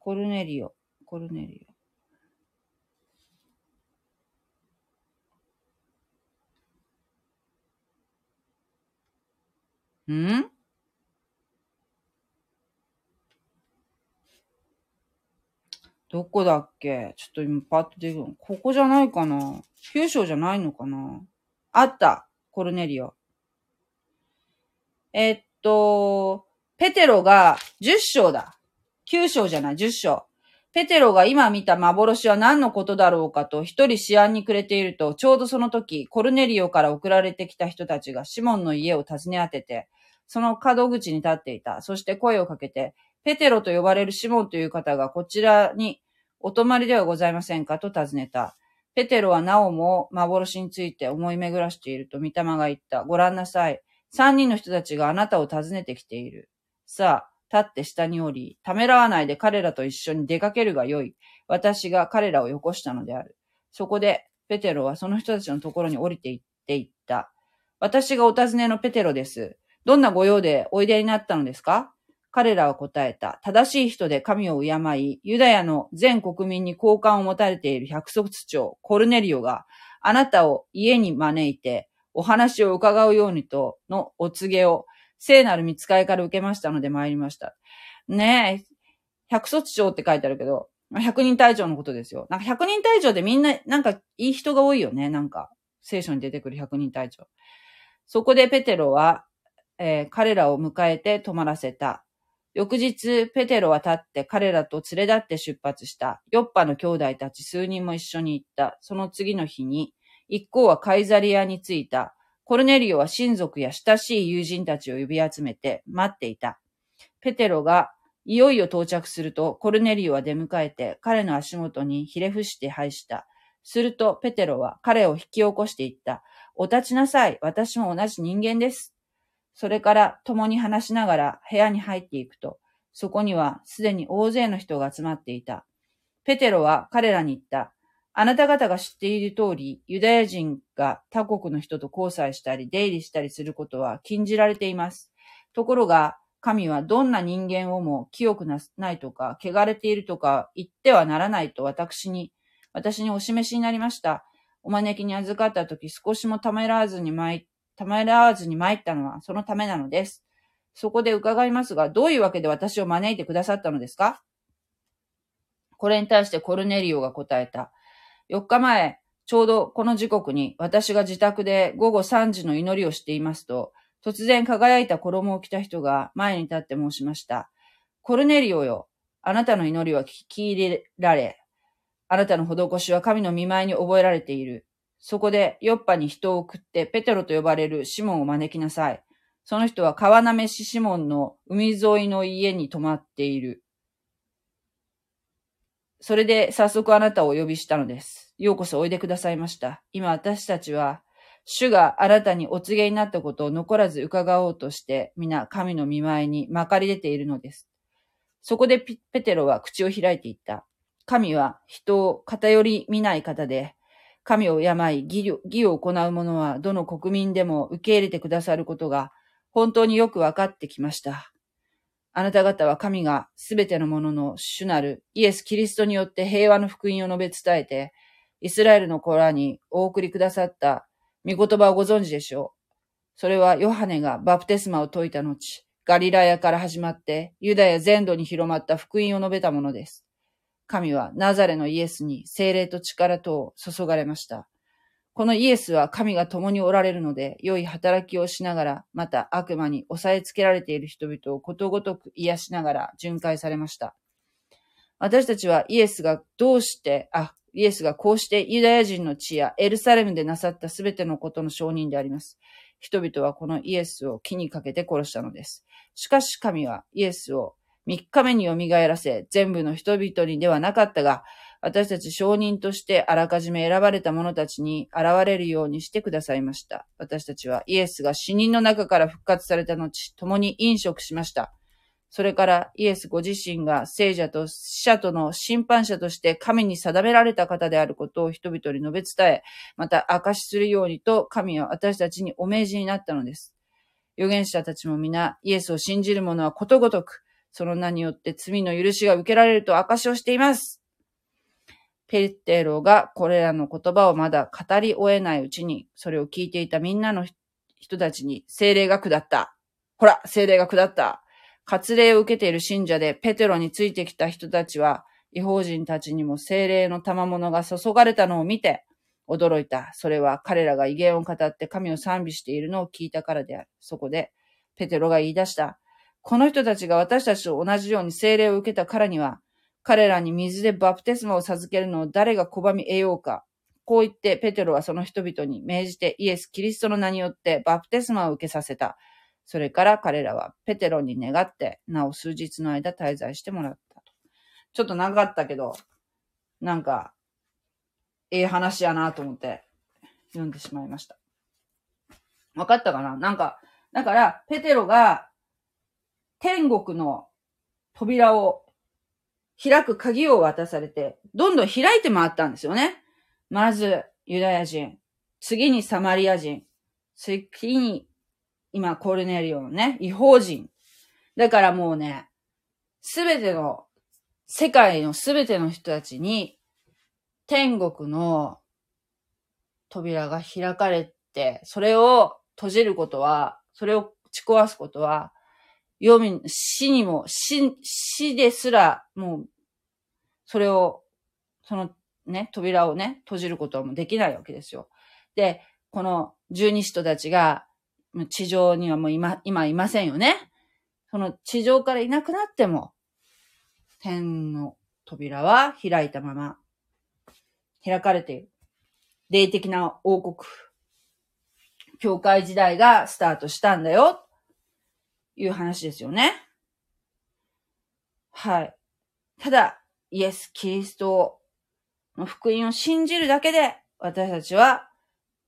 コルネリオ。コルネリオ。ん？どこだっけ？ちょっと今パッと出てくる。ここじゃないかな九章じゃないのかなあったコルネリオ。えっと、ペテロが10章だ。9章じゃない、10章。ペテロが今見た幻は何のことだろうかと一人思案にくれていると、ちょうどその時、コルネリオから送られてきた人たちがシモンの家を訪ね当てて、その角口に立っていた。そして声をかけて、ペテロと呼ばれるシモンという方がこちらにお泊まりではございませんかと尋ねた。ペテロはなおも幻について思い巡らしていると御霊が言った。ご覧なさい。三人の人たちがあなたを訪ねてきている。さあ、立って下に降り、ためらわないで彼らと一緒に出かけるがよい。私が彼らをよこしたのである。そこで、ペテロはその人たちのところに降りて行っていった。私がお尋ねのペテロです。どんな御用でおいでになったのですか？彼らは答えた。正しい人で神を敬い、ユダヤの全国民に好感を持たれている百卒長、コルネリオが、あなたを家に招いて、お話を伺うようにとのお告げを聖なる見つかりから受けましたので参りました。ねえ、百卒長って書いてあるけど、百人隊長のことですよ。なんか百人隊長でみんな、なんかいい人が多いよね。なんか、聖書に出てくる百人隊長。そこでペテロは、えー、彼らを迎えて泊まらせた。翌日、ペテロは立って彼らと連れ立って出発した。ヨッパの兄弟たち数人も一緒に行った。その次の日に、一行はカイザリアに着いた。コルネリオは親族や親しい友人たちを呼び集めて待っていた。ペテロがいよいよ到着すると、コルネリオは出迎えて彼の足元にひれ伏して拝した。すると、ペテロは彼を引き起こしていった。お立ちなさい。私も同じ人間です。それから共に話しながら部屋に入っていくと、そこにはすでに大勢の人が集まっていた。ペテロは彼らに言った。あなた方が知っている通り、ユダヤ人が他国の人と交際したり、出入りしたりすることは禁じられています。ところが、神はどんな人間をも清くなないとか、汚れているとか言ってはならないと私に、私にお示しになりました。お招きに預かった時少しもためらわずに参っ、ためらわずに参ったのはそのためなのです。そこで伺いますが、どういうわけで私を招いてくださったのですか？これに対してコルネリオが答えた。4日前、ちょうどこの時刻に私が自宅で午後3時の祈りをしていますと、突然輝いた衣を着た人が前に立って申しました。コルネリオよ、あなたの祈りは聞き入れられ、あなたの施しは神の見舞いに覚えられている。そこでヨッパに人を送ってペテロと呼ばれるシモンを招きなさい。その人は川なめしシモンの海沿いの家に泊まっている。それで早速あなたをお呼びしたのです。ようこそおいでくださいました。今私たちは、主があなたにお告げになったことを残らず伺おうとして、皆神の見舞いにまかり出ているのです。そこでペテロは口を開いていった。神は人を偏り見ない方で、神を病い義を行う者はどの国民でも受け入れてくださることが本当によくわかってきました。あなた方は神がすべてのものの主なるイエス・キリストによって平和の福音を述べ伝えて、イスラエルの子らにお送りくださった御言葉をご存知でしょう。それはヨハネがバプテスマを説いた後、ガリラヤから始まってユダヤ全土に広まった福音を述べたものです。神はナザレのイエスに精霊と力とを注がれました。このイエスは神が共におられるので、良い働きをしながら、また悪魔に押さえつけられている人々をことごとく癒しながら巡回されました。私たちはイエスがどうして、あ、イエスがこうしてユダヤ人の地やエルサレムでなさったすべてのことの証人であります。人々はこのイエスを木にかけて殺したのです。しかし神はイエスを三日目に蘇らせ、全部の人々にではなかったが、私たち証人としてあらかじめ選ばれた者たちに現れるようにしてくださいました。私たちはイエスが死人の中から復活された後、共に飲食しました。それからイエスご自身が聖者と死者との審判者として神に定められた方であることを人々に述べ伝え、また証しするようにと神は私たちにお命じになったのです。預言者たちも皆イエスを信じる者はことごとく、その名によって罪の許しが受けられると証しをしています。ペテロがこれらの言葉をまだ語り終えないうちに、それを聞いていたみんなの人たちに精霊が下った。ほら、精霊が下った。割礼を受けている信者でペテロについてきた人たちは、違法人たちにも精霊の賜物が注がれたのを見て、驚いた。それは彼らが威厳を語って神を賛美しているのを聞いたからである。そこで、ペテロが言い出した。この人たちが私たちと同じように精霊を受けたからには、彼らに水でバプテスマを授けるのを誰が拒み得ようか。こう言って、ペテロはその人々に命じてイエス・キリストの名によってバプテスマを受けさせた。それから彼らはペテロに願って、なお数日の間滞在してもらったと。ちょっと長かったけど、なんか、ええ話やなと思って読んでしまいました。わかったかな？なんか、だから、ペテロが天国の扉を開く鍵を渡されて、どんどん開いて回ったんですよね。まず、ユダヤ人。次にサマリア人。次に今、コルネリオのね、違法人。だからもうね、すべての、世界のすべての人たちに、天国の扉が開かれて、それを閉じることは、それを打ち壊すことは、読み、死にも、死、死ですら、もう、それを、そのね、扉をね、閉じることはもうできないわけですよ。で、この十二使徒たちが、地上にはもう今、今いませんよね。その地上からいなくなっても、天の扉は開いたまま、開かれている。霊的な王国、教会時代がスタートしたんだよ、いう話ですよね。はい。ただ、イエス・キリストの福音を信じるだけで、私たちは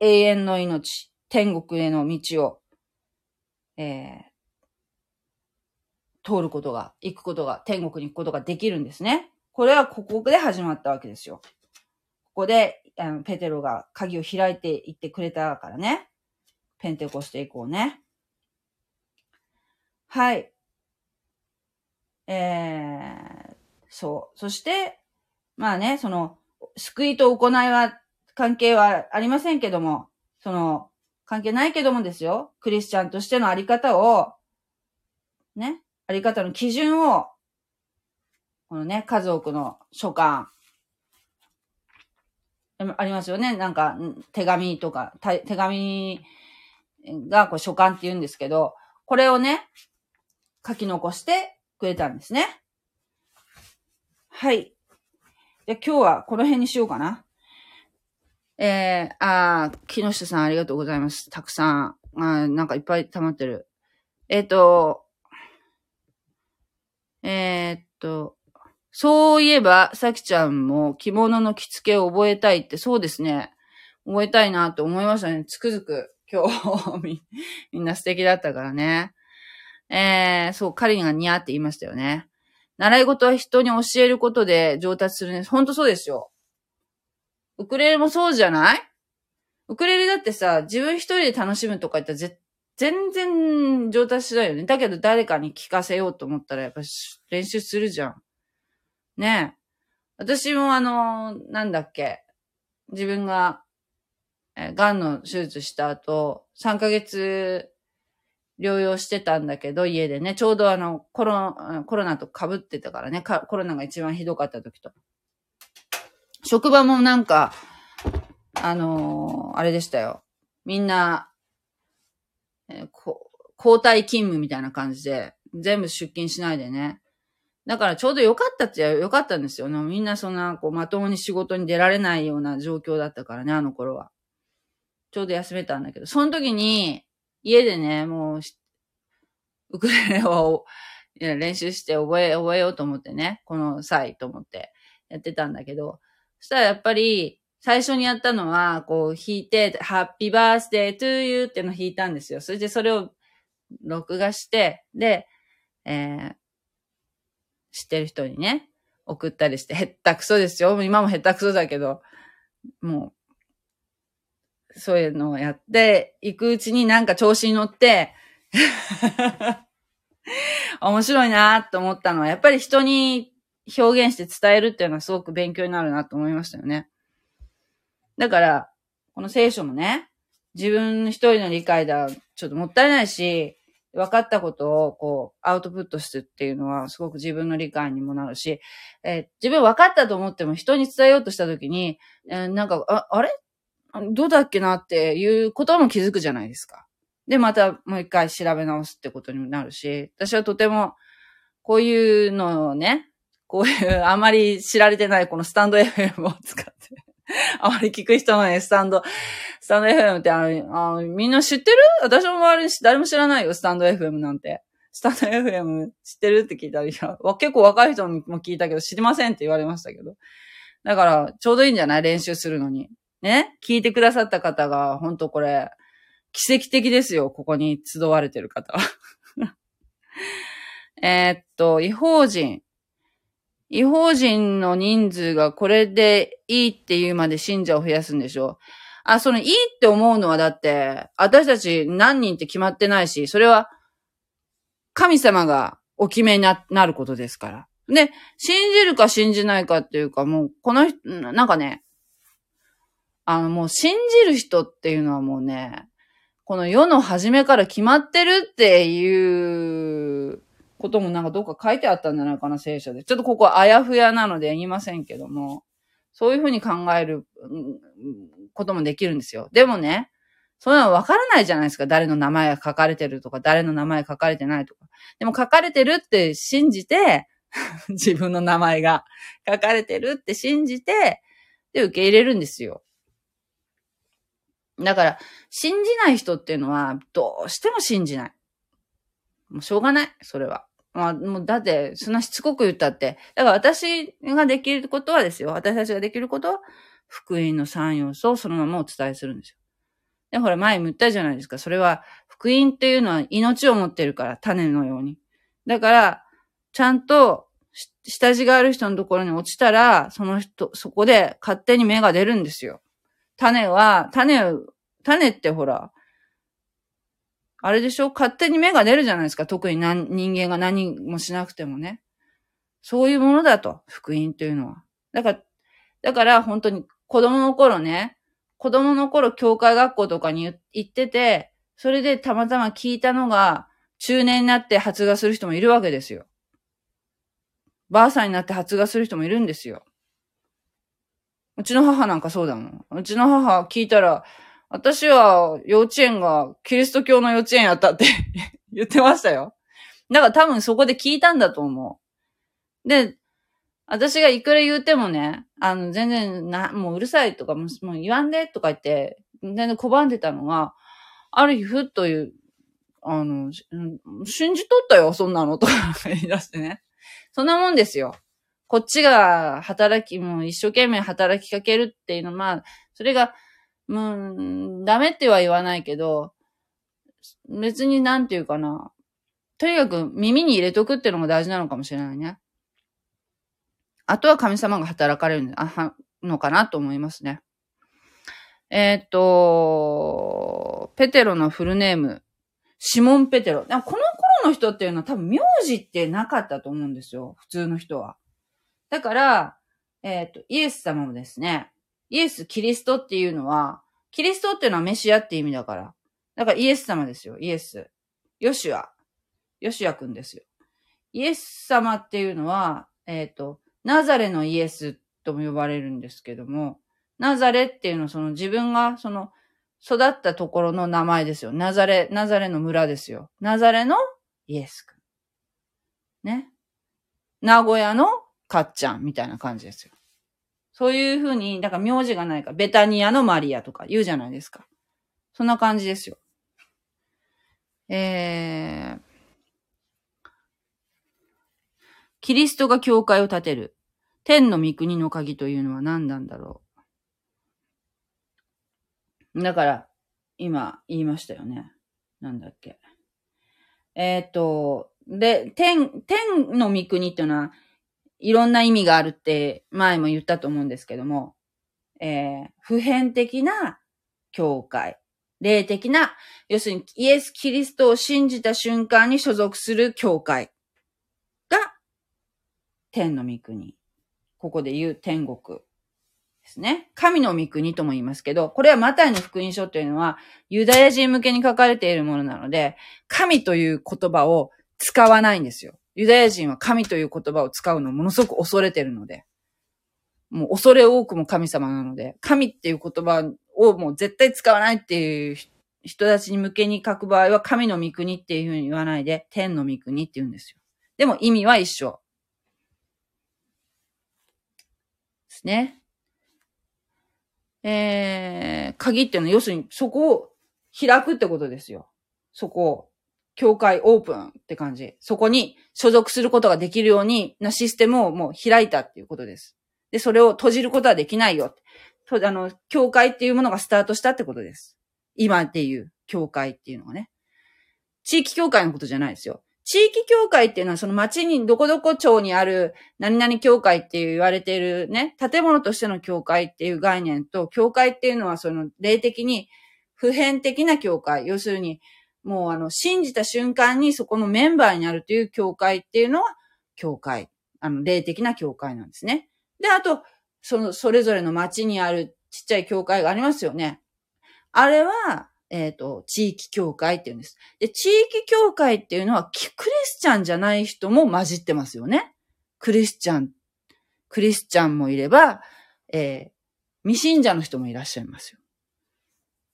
永遠の命、天国への道を、えー、通ることが、行くことが、天国に行くことができるんですね。これはここで始まったわけですよ。ここで、あの、ペテロが鍵を開いていってくれたからね。ペンテコステ以降ね。はい。えー、そう。そして、まあね、その、救いと行いは、関係はありませんけども、その、関係ないけどもですよ。クリスチャンとしてのあり方を、ね、あり方の基準を、このね、家族の書簡、ありますよね。なんか、手紙とか、手紙がこう書簡って言うんですけど、これをね、書き残してくれたんですね。はい。で、今日はこの辺にしようかな。えー、あ木下さんありがとうございます。たくさん。あなんかいっぱい溜まってる。えっ、ー、と、えー、っと、そういえば、さきちゃんも着物の着付けを覚えたいって、そうですね。覚えたいなって思いましたね。つくづく今日、みんな素敵だったからね。えー、そう、カリンが似合って言いましたよね。習い事は人に教えることで上達するね。ほんとそうですよ。ウクレレもそうじゃない？ウクレレだってさ、自分一人で楽しむとか言ったらぜ全然上達しないよね。だけど誰かに聞かせようと思ったらやっぱ練習するじゃん。ねえ。私もあの、なんだっけ。自分が、え、癌の手術した後、3ヶ月療養してたんだけど、家でね、ちょうどあの、コロコロナと被ってたからね、コロナが一番ひどかった時と。職場もなんか、あのー、あれでしたよ。みんな、えー、交代勤務みたいな感じで、全部出勤しないでね。だからちょうど良かったっちゃ良かったんですよね。みんなそんな、こう、まともに仕事に出られないような状況だったからね、あの頃は。ちょうど休めたんだけど、その時に、家でね、もう、ウクレレを練習して覚え、覚えようと思ってね、この際と思って。やってたんだけど、そしたらやっぱり、最初にやったのは、こう弾いて、ハッピーバースデートゥーユーってのを弾いたんですよ。それでそれを録画して、で、えー、知ってる人にね、送ったりして、へったくそですよ。今もへったくそだけど、もう、そういうのをやっていくうちになんか調子に乗って 面白いなと思ったのは、やっぱり人に表現して伝えるっていうのはすごく勉強になるなと思いましたよね。だから、この聖書もね、自分一人の理解ではちょっともったいないし、分かったことをこうアウトプットするっていうのはすごく自分の理解にもなるし、えー、自分分かったと思っても人に伝えようとしたときに、えー、なんか、あ、あれ？どうだっけなっていうことも気づくじゃないですか。で、またもう一回調べ直すってことにもなるし、私はとてもこういうのをね、こういうあまり知られてないこのスタンド FM を使ってあまり聞く人のね、スタンド、スタンド FM ってあの、あみんな知ってる？私も周りに誰も知らないよ、スタンド FM なんて。スタンド FM 知ってるって聞いたら、いや、結構若い人も聞いたけど知りませんって言われましたけど。だから、ちょうどいいんじゃない？練習するのに。ね聞いてくださった方が、ほんとこれ、奇跡的ですよ、ここに集われてる方は。えっと、違法人。違法人の人数がこれでいいっていうまで信者を増やすんでしょあ、そのいいって思うのはだって、私たち何人って決まってないし、それは神様がお決めにななることですから。で、信じるか信じないかっていうか、もう、この人、なんかね、あの、もう信じる人っていうのはもうね、この世の初めから決まってるっていうこともなんかどっか書いてあったんじゃないかな、聖書で。ちょっとここあやふやなので言いませんけども、そういうふうに考えることもできるんですよ。でもね、そういうのはわからないじゃないですか。誰の名前が書かれてるとか、誰の名前書かれてないとか。でも書かれてるって信じて、自分の名前が書かれてるって信じて、で、受け入れるんですよ。だから、信じない人っていうのは、どうしても信じない。もうしょうがない、それは。まあ、もうだって、そんなしつこく言ったって。だから私ができることはですよ。私たちができることは、福音の三要素をそのままお伝えするんですよ。で、ほら、前も言ったじゃないですか。それは、福音っていうのは命を持ってるから、種のように。だから、ちゃんと、下地がある人のところに落ちたら、その人、そこで勝手に芽が出るんですよ。種は、種、種ってほら、あれでしょ？勝手に芽が出るじゃないですか。特に人間が何もしなくてもね。そういうものだと、福音というのは。だから、だから本当に子供の頃ね、子供の頃教会学校とかに行ってて、それでたまたま聞いたのが、中年になって発芽する人もいるわけですよ。ばあさんになって発芽する人もいるんですよ。うちの母なんかそうだもん。うちの母聞いたら、私は幼稚園がキリスト教の幼稚園やったって 言ってましたよ。だから多分そこで聞いたんだと思う。で、私がいくら言うてもね、あの、全然な、もううるさいとか、もう言わんでとか言って、全然拒んでたのが、ある日ふっと言う、あの、信じとったよ、そんなの、とか言い出してね。そんなもんですよ。こっちが働き、もう一生懸命働きかけるっていうのは、まあ、それがうん、ダメっては言わないけど、別になんていうかな。とにかく耳に入れとくっていうのが大事なのかもしれないね。あとは神様が働かれるのかなと思いますね。えー、っと、ペテロのフルネーム、シモン・ペテロ。この頃の人っていうのは多分名字ってなかったと思うんですよ。普通の人は。だから、えー、っと、イエス様もですね、イエス、キリストっていうのは、キリストっていうのはメシアって意味だから。だからイエス様ですよ、イエス。ヨシュア。ヨシュア君ですよ。イエス様っていうのは、えっ、ー、と、ナザレのイエスとも呼ばれるんですけども、ナザレっていうのはその自分がその育ったところの名前ですよ。ナザレ、ナザレの村ですよ。ナザレのイエス君。ね。名古屋のかっちゃんみたいな感じですよ。そういうふうに、だから名字がないからベタニアのマリアとか言うじゃないですか。そんな感じですよ。えー、キリストが教会を建てる。天の御国の鍵というのは何なんだろう。だから、今言いましたよね。なんだっけ。えっ、と、で、天、天の御国っていうのは、いろんな意味があるって前も言ったと思うんですけども、えー、普遍的な教会、霊的な、要するにイエス・キリストを信じた瞬間に所属する教会が天の御国。ここで言う天国ですね。神の御国とも言いますけど、これはマタイの福音書というのはユダヤ人向けに書かれているものなので、神という言葉を使わないんですよ。ユダヤ人は神という言葉を使うのをものすごく恐れてるので。もう恐れ多くも神様なので、神っていう言葉をもう絶対使わないっていう人たちに向けに書く場合は、神の御国っていうふうに言わないで、天の御国って言うんですよ。でも意味は一緒。ですね。えー、鍵っていうのは要するにそこを開くってことですよ。そこを。教会オープンって感じ。そこに所属することができるようになシステムをもう開いたっていうことです。で、それを閉じることはできないよ。と、あの、教会っていうものがスタートしたってことです。今っていう教会っていうのがね。地域教会のことじゃないですよ。地域教会っていうのはその町にどこどこ町にある何々教会って言われているね、建物としての教会っていう概念と、教会っていうのはその霊的に普遍的な教会。要するに、もうあの、信じた瞬間にそこのメンバーになるという教会っていうのは、教会。あの、霊的な教会なんですね。で、あと、その、それぞれの町にあるちっちゃい教会がありますよね。あれは、えっ、ー、と、地域教会って言うんです。で、地域教会っていうのは、クリスチャンじゃない人も混じってますよね。クリスチャン、クリスチャンもいれば、えー、未信者の人もいらっしゃいますよ。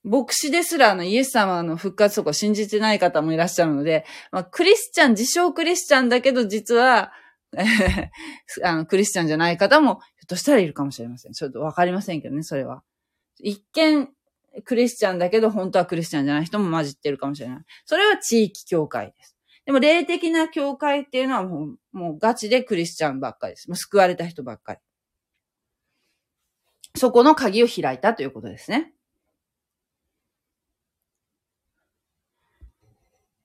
牧師ですら、あの、イエス様の復活とか信じてない方もいらっしゃるので、まあ、クリスチャン、自称クリスチャンだけど、実は、あの、クリスチャンじゃない方も、ひょっとしたらいるかもしれません。ちょっとわかりませんけどね、それは。一見、クリスチャンだけど、本当はクリスチャンじゃない人も混じってるかもしれない。それは地域教会です。でも、霊的な教会っていうのはもう、もうガチでクリスチャンばっかりです。もう救われた人ばっかり。そこの鍵を開いたということですね。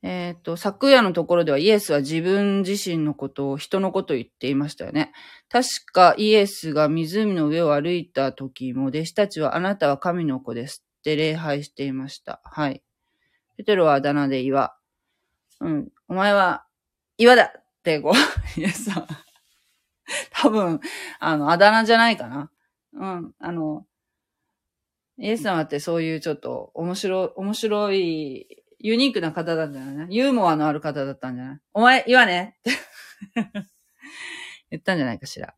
えっ、ー、と、昨夜のところではイエスは自分自身のことを人のことを言っていましたよね。確かイエスが湖の上を歩いた時も弟子たちはあなたは神の子ですって礼拝していました。はい。ペテロはあだ名で岩。うん。お前は岩だってこう、イエスは。多分、あの、あだ名じゃないかな。うん。あの、イエス様ってそういうちょっと面白い、面白いユニークな方だったんじゃない？ユーモアのある方だったんじゃない？お前、言わね 言ったんじゃないかしら。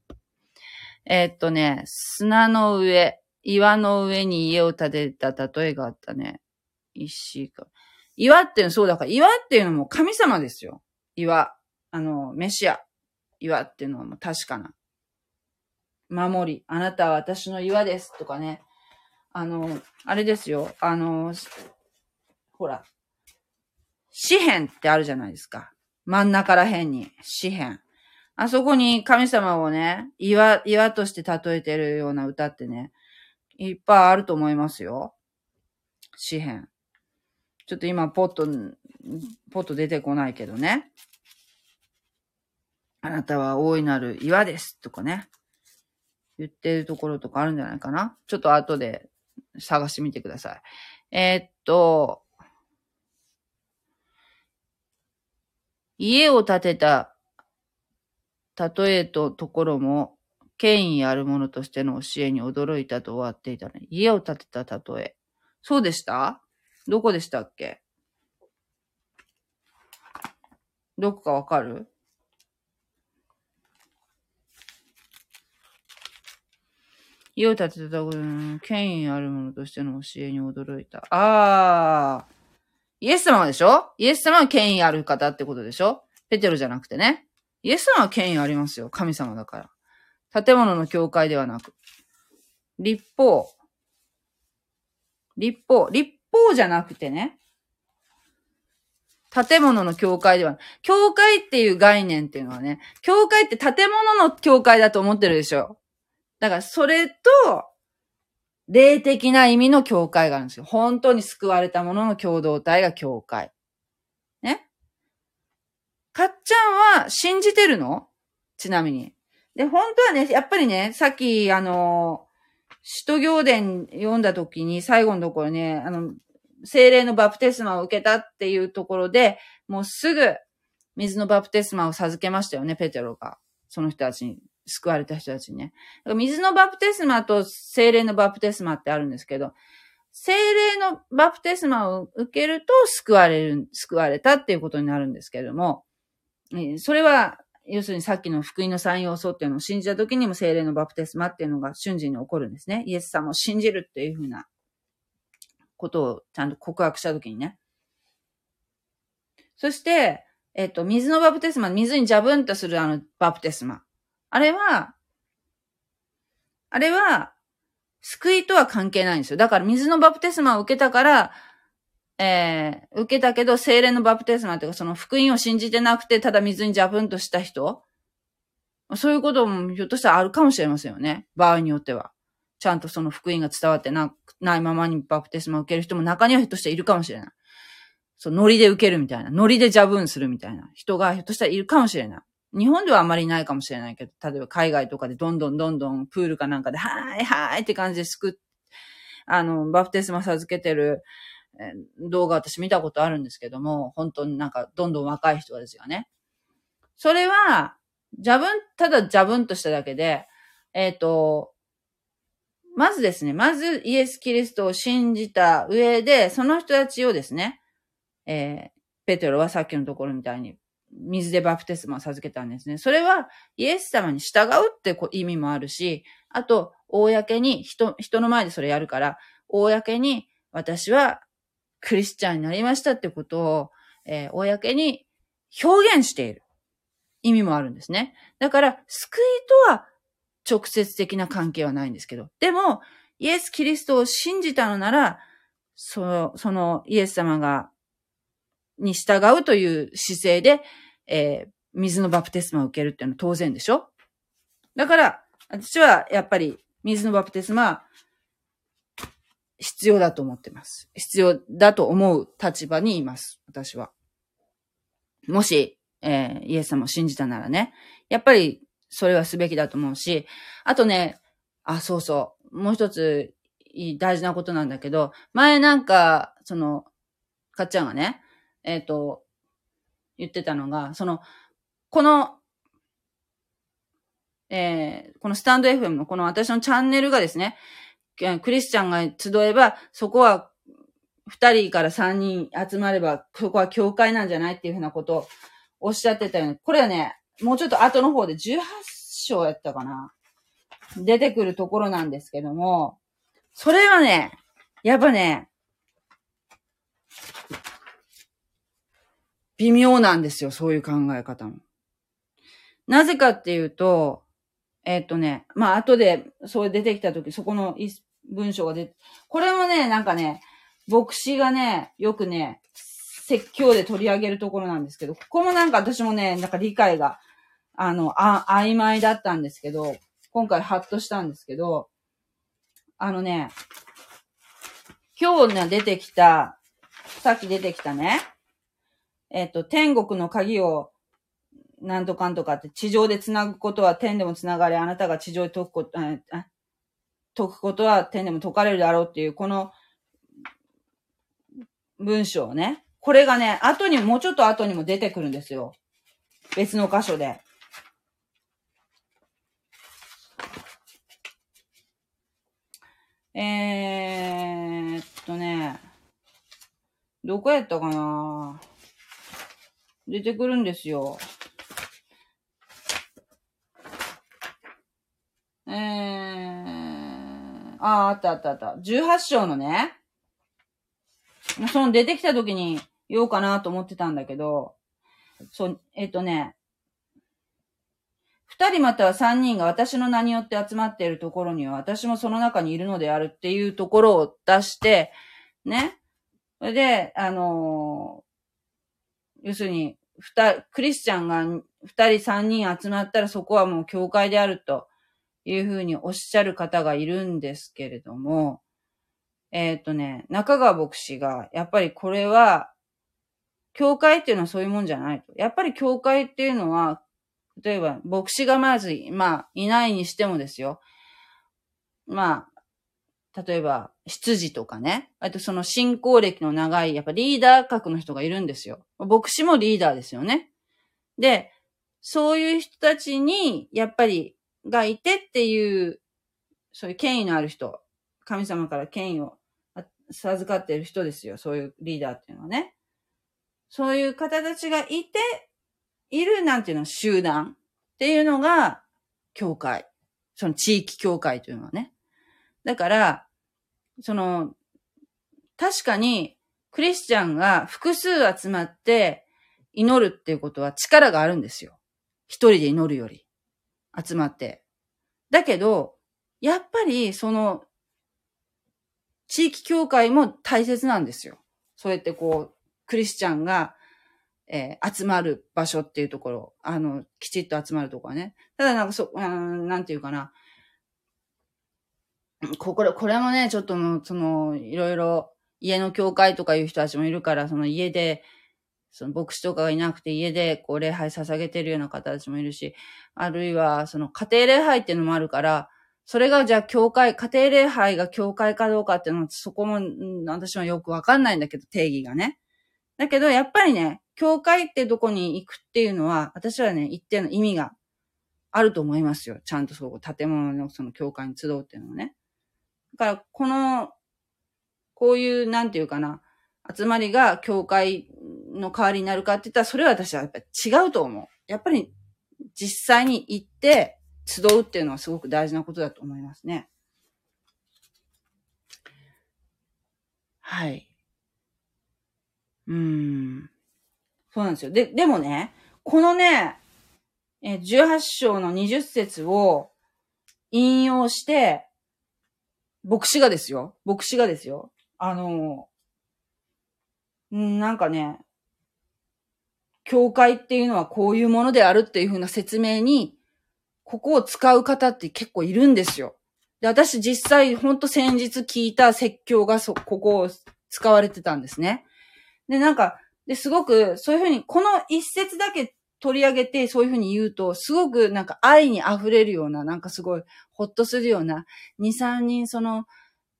えー、っとね、砂の上、岩の上に家を建てた例えがあったね。石か。岩っていうの、そうだから、岩っていうのも神様ですよ。岩。あの、メシア。岩っていうのはもう確かな。守り。あなたは私の岩です。とかね。あの、あれですよ。あの、ほら、詩篇ってあるじゃないですか。真ん中ら辺に、詩篇。あそこに神様をね、岩、岩として例えてるような歌ってね、いっぱいあると思いますよ。詩篇。ちょっと今、ポッと、ポッと出てこないけどね。あなたは大いなる岩です。とかね。言ってるところとかあるんじゃないかな。ちょっと後で探してみてください。えー、っと、家を建てた例えとところも、権威あるものとしての教えに驚いたと終わっていたね。家を建てた例え。そうでした？どこでしたっけ？どこかわかる？家を建てたところ、権威あるものとしての教えに驚いた。ああ。イエス様でしょ？イエス様は権威ある方ってことでしょ？ペテロじゃなくてね。イエス様は権威ありますよ。神様だから。建物の教会ではなく。立法。立法。立法じゃなくてね。建物の教会では、教会っていう概念っていうのはね、教会って建物の教会だと思ってるでしょ。だからそれと、霊的な意味の教会があるんですよ。本当に救われたものの共同体が教会。ね？かっちゃんは信じてるの？ちなみに。で、本当はね、やっぱりね、さっき、あの、使徒行伝読んだ時に最後のところね、あの、精霊のバプテスマを受けたっていうところで、もうすぐ水のバプテスマを授けましたよね、ペテロが。その人たちに、救われた人たちにね。水のバプテスマと精霊のバプテスマってあるんですけど、精霊のバプテスマを受けると救われる、救われたっていうことになるんですけれども、それは、要するにさっきの福音の三要素っていうのを信じた時にも精霊のバプテスマっていうのが瞬時に起こるんですね。イエス様を信じるっていうふうなことをちゃんと告白したときにね。そして、えっと、水のバプテスマ、水にジャブンとするあのバプテスマ。あれは、あれは、救いとは関係ないんですよ。だから水のバプテスマを受けたから、えー、受けたけど、精霊のバプテスマっていうか、その福音を信じてなくて、ただ水にジャブンとした人そういうこともひょっとしたらあるかもしれませんよね。場合によっては。ちゃんとその福音が伝わってな、ないままにバプテスマを受ける人も中にはひょっとしているかもしれない。そう、ノリで受けるみたいな。ノリでジャブンするみたいな人がひょっとしたらいるかもしれない。日本ではあまりないかもしれないけど、例えば海外とかでどんどんどんどんプールかなんかで、はーいはーいって感じで救っ、あの、バプテスマ授けてる動画私見たことあるんですけども、本当になんかどんどん若い人ですよね。それは、ジャブン、ただジャブンとしただけで、えっ、ー、と、まずですね、まずイエス・キリストを信じた上で、その人たちをですね、えー、ペテロはさっきのところみたいに、水でバプテスマを授けたんですね。それは、イエス様に従うって意味もあるし、あと、公に人、人の前でそれやるから、公に私はクリスチャンになりましたってことを、えー、公に表現している意味もあるんですね。だから、救いとは直接的な関係はないんですけど。でも、イエス・キリストを信じたのなら、その、そのイエス様が、に従うという姿勢で、えー、水のバプテスマを受けるっていうのは当然でしょ？だから、私はやっぱり水のバプテスマ必要だと思ってます。必要だと思う立場にいます。私は。もし、えー、イエス様を信じたならね。やっぱりそれはすべきだと思うし、あとね、あ、そうそう。もう一つ大事なことなんだけど、前なんか、その、かっちゃんがね、えっ、ー、と、言ってたのが、その、この、えー、このスタンド FM のこの私のチャンネルがですね、クリスチャンが集えば、そこは二人から三人集まれば、そこは教会なんじゃないっていうふうなことをおっしゃってたよね。これはね、もうちょっと後の方で18章やったかな。出てくるところなんですけども、それはね、やっぱね、微妙なんですよ、そういう考え方も。なぜかっていうと、えっ、とね、まあ、後で、そう出てきたとき、そこの文章が出て、これもね、なんかね、牧師がね、よくね、説教で取り上げるところなんですけど、ここもなんか私もね、なんか理解が、あの、あ、曖昧だったんですけど、今回ハッとしたんですけど、あのね、今日ね、出てきた、さっき出てきたね、えっ、と、天国の鍵を、なんとかんとかって、地上で繋ぐことは天でも繋がれ、あなたが地上で解くこと、解くことは天でも解かれるだろうっていう、この文章ね。これがね、後にも、もうちょっと後にも出てくるんですよ。別の箇所で。えーっとね、どこやったかな出てくるんですよ。えー、あ、あったあったあった。18章のね、その出てきた時に、言おうかなと思ってたんだけど、そう、えっ、とね、二人または三人が私の名によって集まっているところには私もその中にいるのであるっていうところを出して、ね。それで、あの要するに、二、クリスチャンが二人三人集まったらそこはもう教会であるというふうにおっしゃる方がいるんですけれども、えっ、ー、とね、中川牧師が、やっぱりこれは、教会っていうのはそういうもんじゃないと。やっぱり教会っていうのは、例えば、牧師がまず、まあ、いないにしてもですよ。まあ、例えば、執事とかね。あとその信仰歴の長い、やっぱリーダー格の人がいるんですよ。牧師もリーダーですよね。で、そういう人たちに、やっぱり、がいてっていう、そういう権威のある人、神様から権威を授かっている人ですよ。そういうリーダーっていうのはね。そういう方たちがいて、いるなんていうの集団っていうのが、教会。その地域教会というのはね。だから、その、確かに、クリスチャンが複数集まって祈るっていうことは力があるんですよ。一人で祈るより。集まって。だけど、やっぱり、その、地域教会も大切なんですよ。そうやってこう、クリスチャンが、えー、集まる場所っていうところ、あの、きちっと集まるところはね。ただなんかそ、うん、なんていうかな。これ、これもね、ちょっとその、いろいろ、家の教会とかいう人たちもいるから、その家で、その牧師とかがいなくて家でこう礼拝捧げてるような方たちもいるし、あるいはその家庭礼拝っていうのもあるから、それがじゃあ教会、家庭礼拝が教会かどうかっていうのはそこも、私はよくわかんないんだけど、定義がね。だけど、やっぱりね、教会ってどこに行くっていうのは、私はね、一定の意味があると思いますよ。ちゃんとそう、建物のその教会に集うっていうのはね。だから、この、こういう、なんていうかな、集まりが教会の代わりになるかって言ったら、それは私はやっぱ違うと思う。やっぱり、実際に行って、集うっていうのはすごく大事なことだと思いますね。はい。うーん。そうなんですよ。で、でもね、このね、18章の20節を引用して、牧師がですよ。牧師がですよ。あの、んなんかね、教会っていうのはこういうものであるっていう風な説明に、ここを使う方って結構いるんですよ。で、私実際ほんと先日聞いた説教がそ、ここを使われてたんですね。で、なんか、で、すごく、そういうふうに、この一節だけ取り上げて、そういうふうに言うと、すごくなんか愛に溢れるような、なんかすごい、ほっとするような、二、三人その、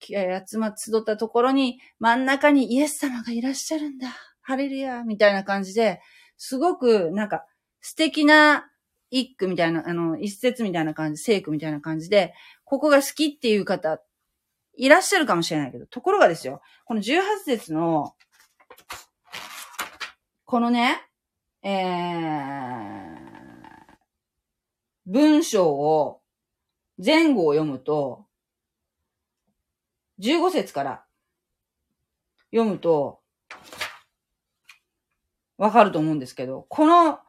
集ま、集ったところに、真ん中にイエス様がいらっしゃるんだ。ハレルヤみたいな感じで、すごく、なんか、素敵な一句みたいな、あの、一節みたいな感じ、聖句みたいな感じで、ここが好きっていう方、いらっしゃるかもしれないけど、ところがですよ、この18節の、このね、えー、文章を、前後を読むと、15節から読むと、わかると思うんですけど、この、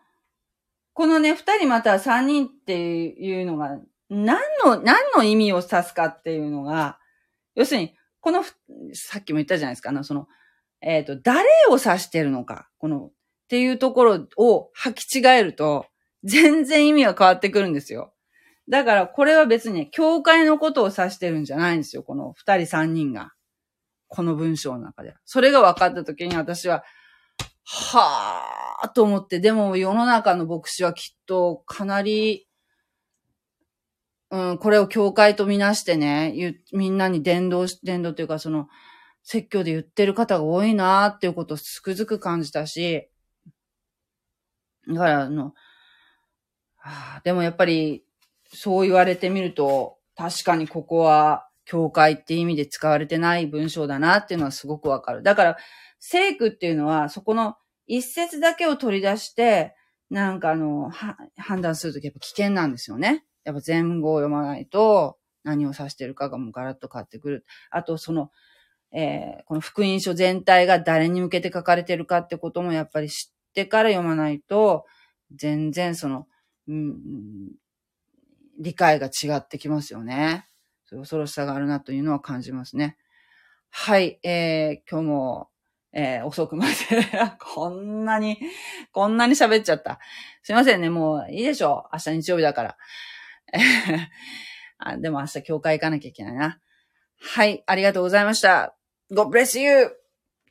このね、二人また三人っていうのが、何の、何の意味を指すかっていうのが、要するに、この、さっきも言ったじゃないですか、あの、その、えっ、ー、と、誰を指してるのか、この、っていうところを履き違えると、全然意味が変わってくるんですよ。だからこれは別に、教会のことを指してるんじゃないんですよ。この二人三人が。この文章の中で。それが分かった時に私は、はぁーと思って、でも世の中の牧師はきっとかなり、うん、これを教会とみなしてね、みんなに伝道し、伝道というかその、説教で言ってる方が多いなーっていうことをつくづく感じたし、だから、あの、はあ、でもやっぱり、そう言われてみると、確かにここは、教会って意味で使われてない文章だなっていうのはすごくわかる。だから、聖句っていうのは、そこの一節だけを取り出して、なんかあの、判断するときやっぱ危険なんですよね。やっぱ前後を読まないと、何を指してるかがもうガラッと変わってくる。あと、その、えー、この福音書全体が誰に向けて書かれてるかってこともやっぱり知ってから読まないと、全然その、うん、理解が違ってきますよね。そういう恐ろしさがあるなというのは感じますね。はい、えー、今日も、えー、遅くまで こんなに、こんなに喋っちゃった。すいませんね、もういいでしょう。明日日曜日だから。あでも明日教会行かなきゃいけないな。はい、ありがとうございました。God bless you!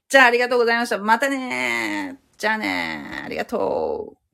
じゃあありがとうございました。またねじゃあねありがとう。